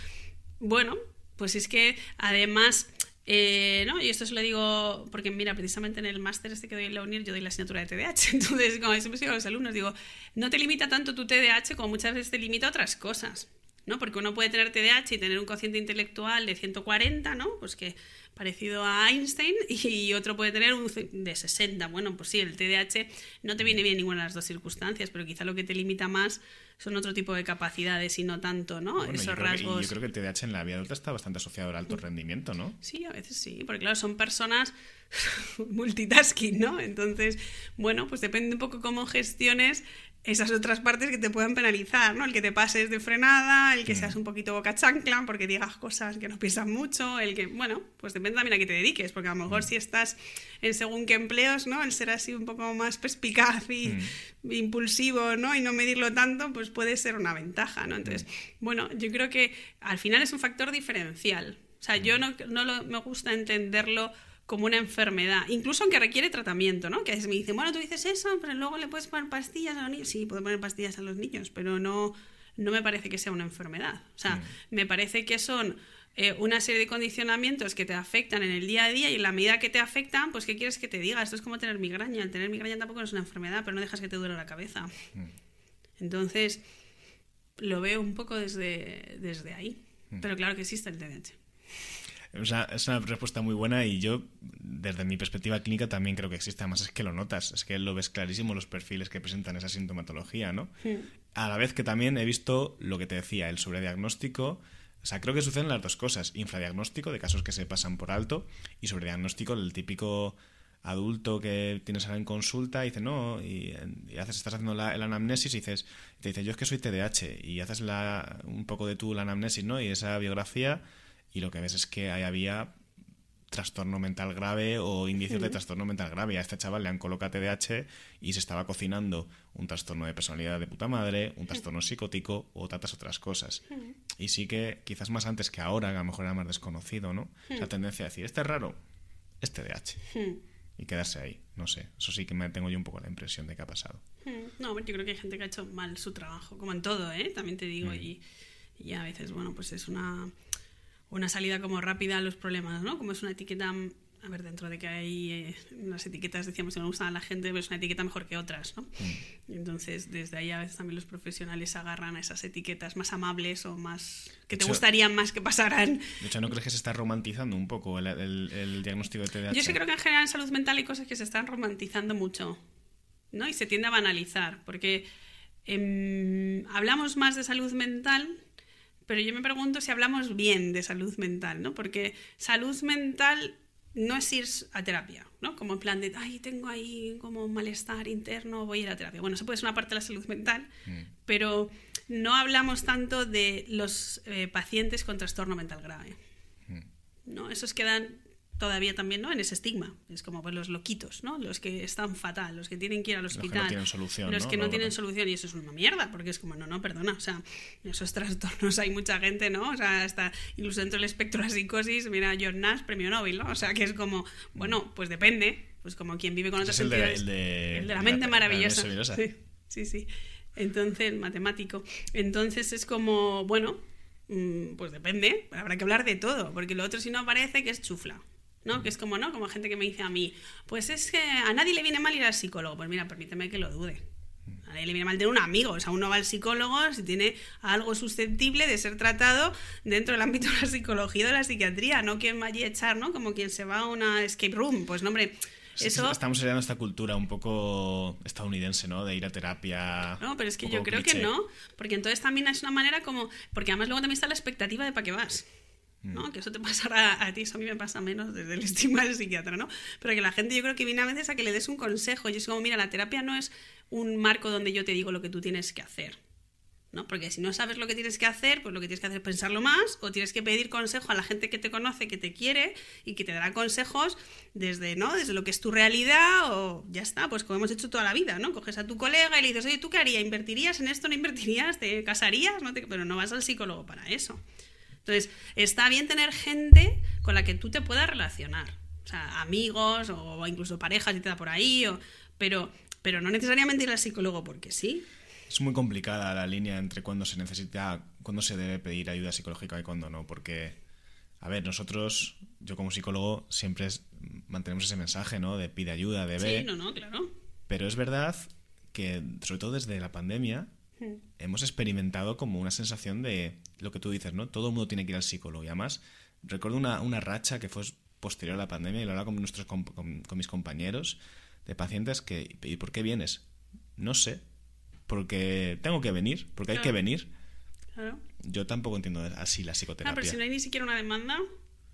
bueno, pues es que además eh, no, y esto se lo digo porque, mira, precisamente en el máster este que doy en la UNIR yo doy la asignatura de TDAH. Entonces, como siempre digo a los alumnos, digo, no te limita tanto tu TDAH como muchas veces te limita otras cosas. ¿No? Porque uno puede tener TDAH y tener un cociente intelectual de 140, ¿no? Pues que parecido a Einstein, y otro puede tener un de 60. Bueno, pues sí, el TDAH no te viene bien en ninguna de las dos circunstancias, pero quizá lo que te limita más son otro tipo de capacidades y no tanto, ¿no? Esos yo rasgos. Que, yo creo que el TDAH en la vida adulta está bastante asociado al alto rendimiento, ¿no? Sí, a veces sí, porque claro, son personas multitasking, ¿no? Entonces, bueno, pues depende un poco cómo gestiones esas otras partes que te puedan penalizar, ¿no? El que te pases de frenada, el que mm. seas un poquito boca chancla porque digas cosas que no piensan mucho, el que, bueno, pues depende también a qué te dediques, porque a lo mejor mm. si estás en según qué empleos, ¿no? El ser así un poco más perspicaz y mm. impulsivo, ¿no? Y no medirlo tanto, pues puede ser una ventaja, ¿no? Entonces, bueno, yo creo que al final es un factor diferencial. O sea, yo no, no me gusta entenderlo como una enfermedad, incluso aunque requiere tratamiento, ¿no? Que a veces me dicen, bueno, tú dices eso, pero luego le puedes poner pastillas a los niños. Sí, puedo poner pastillas a los niños, pero no, no me parece que sea una enfermedad. O sea, mm. me parece que son eh, una serie de condicionamientos que te afectan en el día a día y en la medida que te afectan, pues ¿qué quieres que te diga? Esto es como tener migraña. El tener migraña tampoco es una enfermedad, pero no dejas que te duele la cabeza. Mm. Entonces, lo veo un poco desde, desde ahí. Mm. Pero claro que existe el TDAH es una respuesta muy buena y yo, desde mi perspectiva clínica, también creo que existe. Además, es que lo notas, es que lo ves clarísimo los perfiles que presentan esa sintomatología, ¿no? A la vez que también he visto lo que te decía, el sobrediagnóstico. O sea, creo que suceden las dos cosas. Infradiagnóstico de casos que se pasan por alto y sobrediagnóstico del típico adulto que tienes ahora en consulta y dice no y, haces estás haciendo la, el anamnesis y dices te dice yo es que soy TDAH y haces la, un poco de tú la anamnesis no y esa biografía y lo que ves es que ahí había trastorno mental grave o indicios de trastorno mental grave. A este chaval le han colocado TDAH y se estaba cocinando un trastorno de personalidad de puta madre, un trastorno psicótico o tantas otras cosas. Y sí que quizás más antes que ahora, que a lo mejor era más desconocido, ¿no? Esa tendencia a decir, este es raro, es TDAH. Y quedarse ahí, no sé. Eso sí que me tengo yo un poco la impresión de que ha pasado. No, yo creo que hay gente que ha hecho mal su trabajo, como en todo, ¿eh? También te digo, y, y a veces, bueno, pues es una una salida como rápida a los problemas, ¿no? Como es una etiqueta, a ver, dentro de que hay eh, unas etiquetas, decíamos que no gustan a la gente, pero es una etiqueta mejor que otras, ¿no? Mm. Entonces, desde ahí a veces también los profesionales agarran a esas etiquetas más amables o más... que te gustarían más que pasaran. De hecho, ¿no crees que se está romantizando un poco el, diagnóstico de TDAH? Yo sí creo que en general en salud mental hay cosas que se están romantizando mucho, ¿no? Y se tiende a banalizar, porque em, hablamos más de salud mental pero yo me pregunto si hablamos bien de salud mental, ¿no? Porque salud mental no es ir a terapia, ¿no? Como en plan de, ay, tengo ahí como un malestar interno, voy a ir a terapia. Bueno, eso puede ser una parte de la salud mental, mm. pero no hablamos tanto de los eh, pacientes con trastorno mental grave. Mm. ¿no? Esos quedan todavía también ¿no? en ese estigma. Es como pues, los loquitos, ¿no? los que están fatal, los que tienen que ir al hospital. Los que no tienen solución. Los que no, tienen solución. Y eso es una mierda, porque es como, no, no, perdona. O sea, esos trastornos hay mucha gente, ¿no? O sea, hasta incluso dentro del espectro de la psicosis, mira, John Nash, premio Nobel, ¿no? O sea, que es como, bueno, pues depende. Pues como quien vive con otras el el, de, el de la mente maravillosa. sí, sí, sí. Entonces, matemático. Entonces es como, bueno, mm, pues depende. Habrá que hablar de todo, porque lo otro si no parece que es chufla. ¿No? Que es como, ¿no? Como gente que me dice a mí, pues es que a nadie le viene mal ir al psicólogo. Pues mira, permíteme que lo dude. A nadie le viene mal tener un amigo. O sea, uno va al psicólogo si tiene algo susceptible de ser tratado dentro del ámbito de la psicología o de la psiquiatría, no quien vaya a echar, ¿no? Como quien se va a una escape room. Pues no, hombre. Eso... Estamos heredando esta cultura un poco estadounidense, ¿no? De ir a terapia. No, pero es que yo creo que no. Porque entonces también es una manera como. Porque además luego también está la expectativa de para qué vas. ¿No? Mm. Que eso te pasará a ti, eso a mí me pasa menos desde el estigma del psiquiatra, ¿no? Pero que la gente yo creo que viene a veces a que le des un consejo y es como, mira, la terapia no es un marco donde yo te digo lo que tú tienes que hacer. ¿no? Porque si no sabes lo que tienes que hacer, pues lo que tienes que hacer es pensarlo más o tienes que pedir consejo a la gente que te conoce, que te quiere y que te dará consejos desde, ¿no? Desde lo que es tu realidad o ya está, pues como hemos hecho toda la vida, ¿no? Coges a tu colega y le dices, oye, ¿tú qué harías? ¿Invertirías en esto? ¿No invertirías? ¿Te casarías? ¿No Pero no vas al psicólogo para eso. Entonces, está bien tener gente con la que tú te puedas relacionar. O sea, amigos o incluso parejas y te da por ahí, o... pero, pero no necesariamente ir al psicólogo porque sí. Es muy complicada la línea entre cuándo se necesita, cuándo se debe pedir ayuda psicológica y cuándo no, porque, a ver, nosotros, yo como psicólogo, siempre mantenemos ese mensaje, ¿no? De pide ayuda, de ve. Sí, no, no, claro. Pero es verdad que, sobre todo desde la pandemia, hemos experimentado como una sensación de lo que tú dices, ¿no? Todo el mundo tiene que ir al psicólogo. Y además, recuerdo una, una racha que fue posterior a la pandemia y lo hablaba con, nuestros, con, con mis compañeros de pacientes que, ¿y por qué vienes? No sé, porque tengo que venir, porque hay que venir. Claro. Yo tampoco entiendo así la psicoterapia. Ah, pero si no hay ni siquiera una demanda,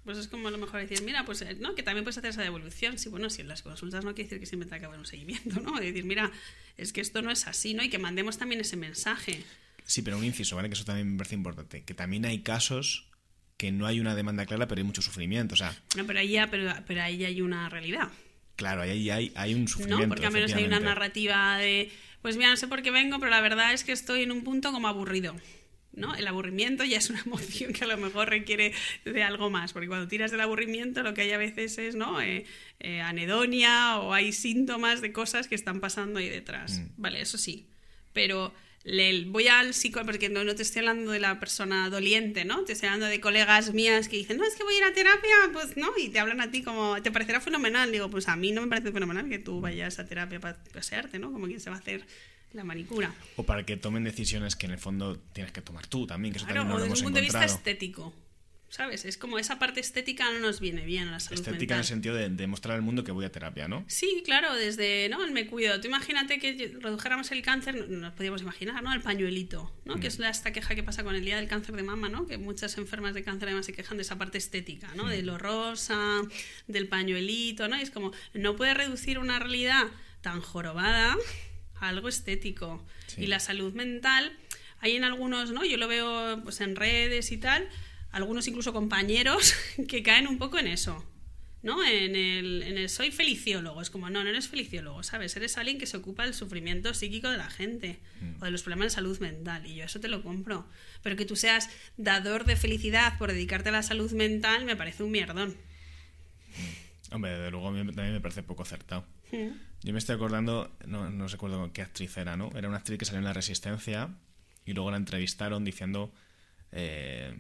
pues es como a lo mejor decir, mira, pues eh, no, que también puedes hacer esa devolución. Sí, bueno, si en las consultas no quiere decir que siempre te acabe un seguimiento, ¿no? decir, mira, es que esto no es así, ¿no? Y que mandemos también ese mensaje. Sí, pero un inciso, ¿vale? Que eso también me parece importante. Que también hay casos que no hay una demanda clara, pero hay mucho sufrimiento, o sea... No, pero ahí ya, pero, pero ahí hay una realidad. Claro, ahí hay, hay un sufrimiento. No, porque al menos hay una narrativa de pues mira, no sé por qué vengo, pero la verdad es que estoy en un punto como aburrido. ¿No? El aburrimiento ya es una emoción que a lo mejor requiere de algo más, porque cuando tiras del aburrimiento lo que hay a veces es ¿no? Eh, eh, anedonia o hay síntomas de cosas que están pasando ahí detrás. Mm. Vale, eso sí. Pero voy al psicólogo, porque no, no, te estoy hablando de la persona doliente, ¿no? Te estoy hablando de colegas mías que dicen, no, es que voy a ir a terapia, pues no, y te hablan a ti como, te parecerá fenomenal. Digo, pues a mí no me parece fenomenal que tú vayas a terapia para pasearte, ¿no? Como quien se va a hacer la manicura. O para que tomen decisiones que en el fondo tienes que tomar tú también, que eso también no o desde un punto de vista estético. ¿Sabes? Es como esa parte estética no nos viene bien a la salud Estética en el sentido de demostrar al mundo que voy a terapia, ¿no? Sí, claro, desde, ¿no? El me cuido. Tú imagínate que redujéramos el cáncer, nos podíamos imaginar, ¿no? El pañuelito, ¿no? Que es mm. esta queja que pasa con el día del cáncer de mama, ¿no? Que muchas enfermas de cáncer además se quejan de esa parte estética, ¿no? De mm. lo rosa, del pañuelito, ¿no? Y es como, no puede reducir una realidad tan jorobada a algo estético. Y la salud mental, hay en algunos, ¿no? Yo lo veo pues en redes y tal algunos incluso compañeros que caen un poco en eso. ¿no? En el, en el soy feliciólogo. Es como, no, no eres feliciólogo, ¿sabes? Eres alguien que se ocupa del sufrimiento psíquico de la gente mm. o de los problemas de salud mental. Y yo eso te lo compro. Pero que tú seas dador de felicidad por dedicarte a la salud mental me parece un mierdón. Mm. Hombre, de luego a mí también me parece poco acertado. Mm. Yo me estoy acordando, no, no recuerdo qué actriz era, ¿no? Era una actriz que salió en La Resistencia y luego la entrevistaron diciendo... Eh,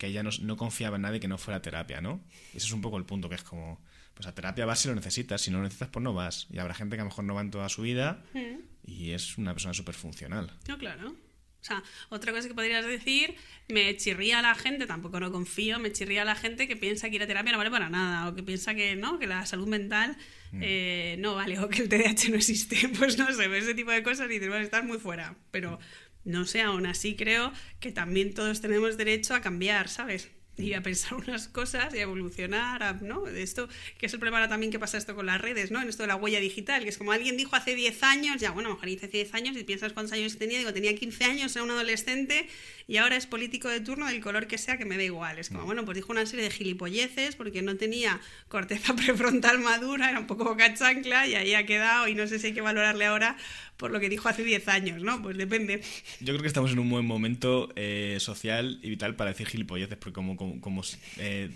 que ella no, confiaba en nadie que no fuera a terapia, ¿no? Y ese es un poco el punto, que es como, pues a terapia vas si lo necesitas, si no lo necesitas, pues no vas. Y habrá gente que a lo mejor no va en toda su vida mm. y es una persona súper funcional. No, claro. O sea, otra cosa que podrías decir, me chirría la gente, tampoco no confío, me chirría la gente que piensa que ir a terapia no vale para nada, o que piensa que no, que la salud mental mm. eh, no vale, o que el TDAH no existe, pues no sé, ese tipo de cosas y dices, bueno, estás muy fuera. Pero no sé, aún así creo que también todos tenemos derecho a cambiar, ¿sabes? Y a pensar unas cosas y a evolucionar, ¿no? De esto, que es el problema también que pasa esto con las redes, ¿no? En esto de la huella digital, que es como alguien dijo hace 10 años, ya, bueno, a lo mejor hice hace 10 años y piensas cuántos años tenía, digo, tenía 15 años, era un adolescente y ahora es político de turno del color que sea, que me da igual. Es como, mm. bueno, pues dijo una serie de gilipolleces porque no tenía corteza prefrontal madura, era un poco boca chancla y ahí ha quedado y no sé si hay que valorarle ahora por lo que dijo hace 10 años, ¿no? Pues depende. Yo creo que estamos en un buen momento eh, social y vital para decir gilipolleces, porque como, como, eh,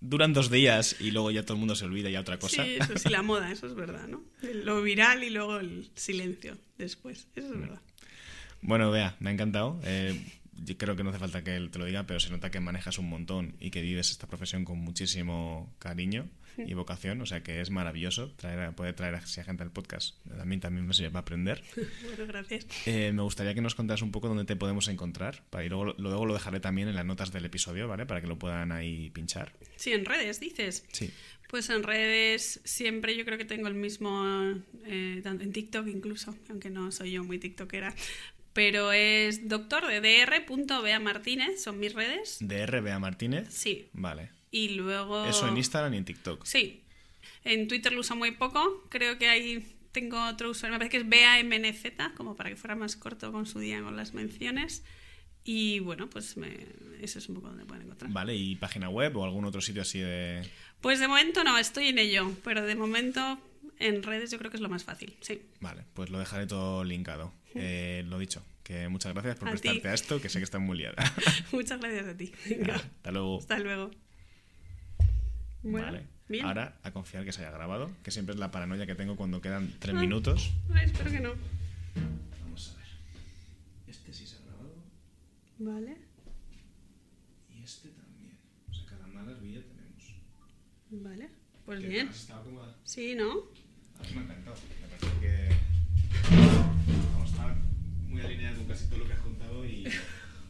duran dos días y luego ya todo el mundo se olvida y ya otra cosa. Sí, eso sí, la moda, eso es verdad, ¿no? Lo viral y luego el silencio después, eso es mm. verdad. Bueno, vea, me ha encantado. Eh, yo creo que no hace falta que él te lo diga, pero se nota que manejas un montón y que vives esta profesión con muchísimo cariño y vocación, o sea que es maravilloso traer, poder traer a gente al podcast. A mí también me sirve para aprender. bueno, gracias. Eh, me gustaría que nos contaras un poco dónde te podemos encontrar, para, y luego, luego lo dejaré también en las notas del episodio, ¿vale? Para que lo puedan ahí pinchar. Sí, en redes, dices. Sí. Pues en redes siempre yo creo que tengo el mismo, eh, en TikTok incluso, aunque no soy yo muy tiktokera, pero es doctor de dr. Martínez, son mis redes. ¿DR Bea Martínez? Sí. Vale. Y luego... Eso en Instagram y en TikTok. Sí. En Twitter lo uso muy poco. Creo que hay tengo otro usuario, me parece que es BAMNZ, como para que fuera más corto con su día con las menciones. Y bueno, pues me, eso es un poco donde pueden encontrar. Vale, ¿y página web o algún otro sitio así de...? Pues de momento no, estoy en ello, pero de momento en redes yo creo que es lo más fácil, sí. Vale, pues lo dejaré todo linkado. Eh, lo dicho, que muchas gracias por prestarte a esto, que sé que estás muy liada. muchas gracias a ti. hasta luego. Hasta luego. vale. Ahora a confiar que se haya grabado, que siempre es la paranoia que tengo cuando quedan tres minutos. Ay, espero que no. Vamos a ver. Este sí se ha grabado. Vale. Y este también. O sea, cada malas vía tenemos. Vale. Pues bien. ¿Has estado cómoda? Sí, ¿no? A mí me ha encantado. Me parece que. Muy alineado con casi todo lo que has contado y.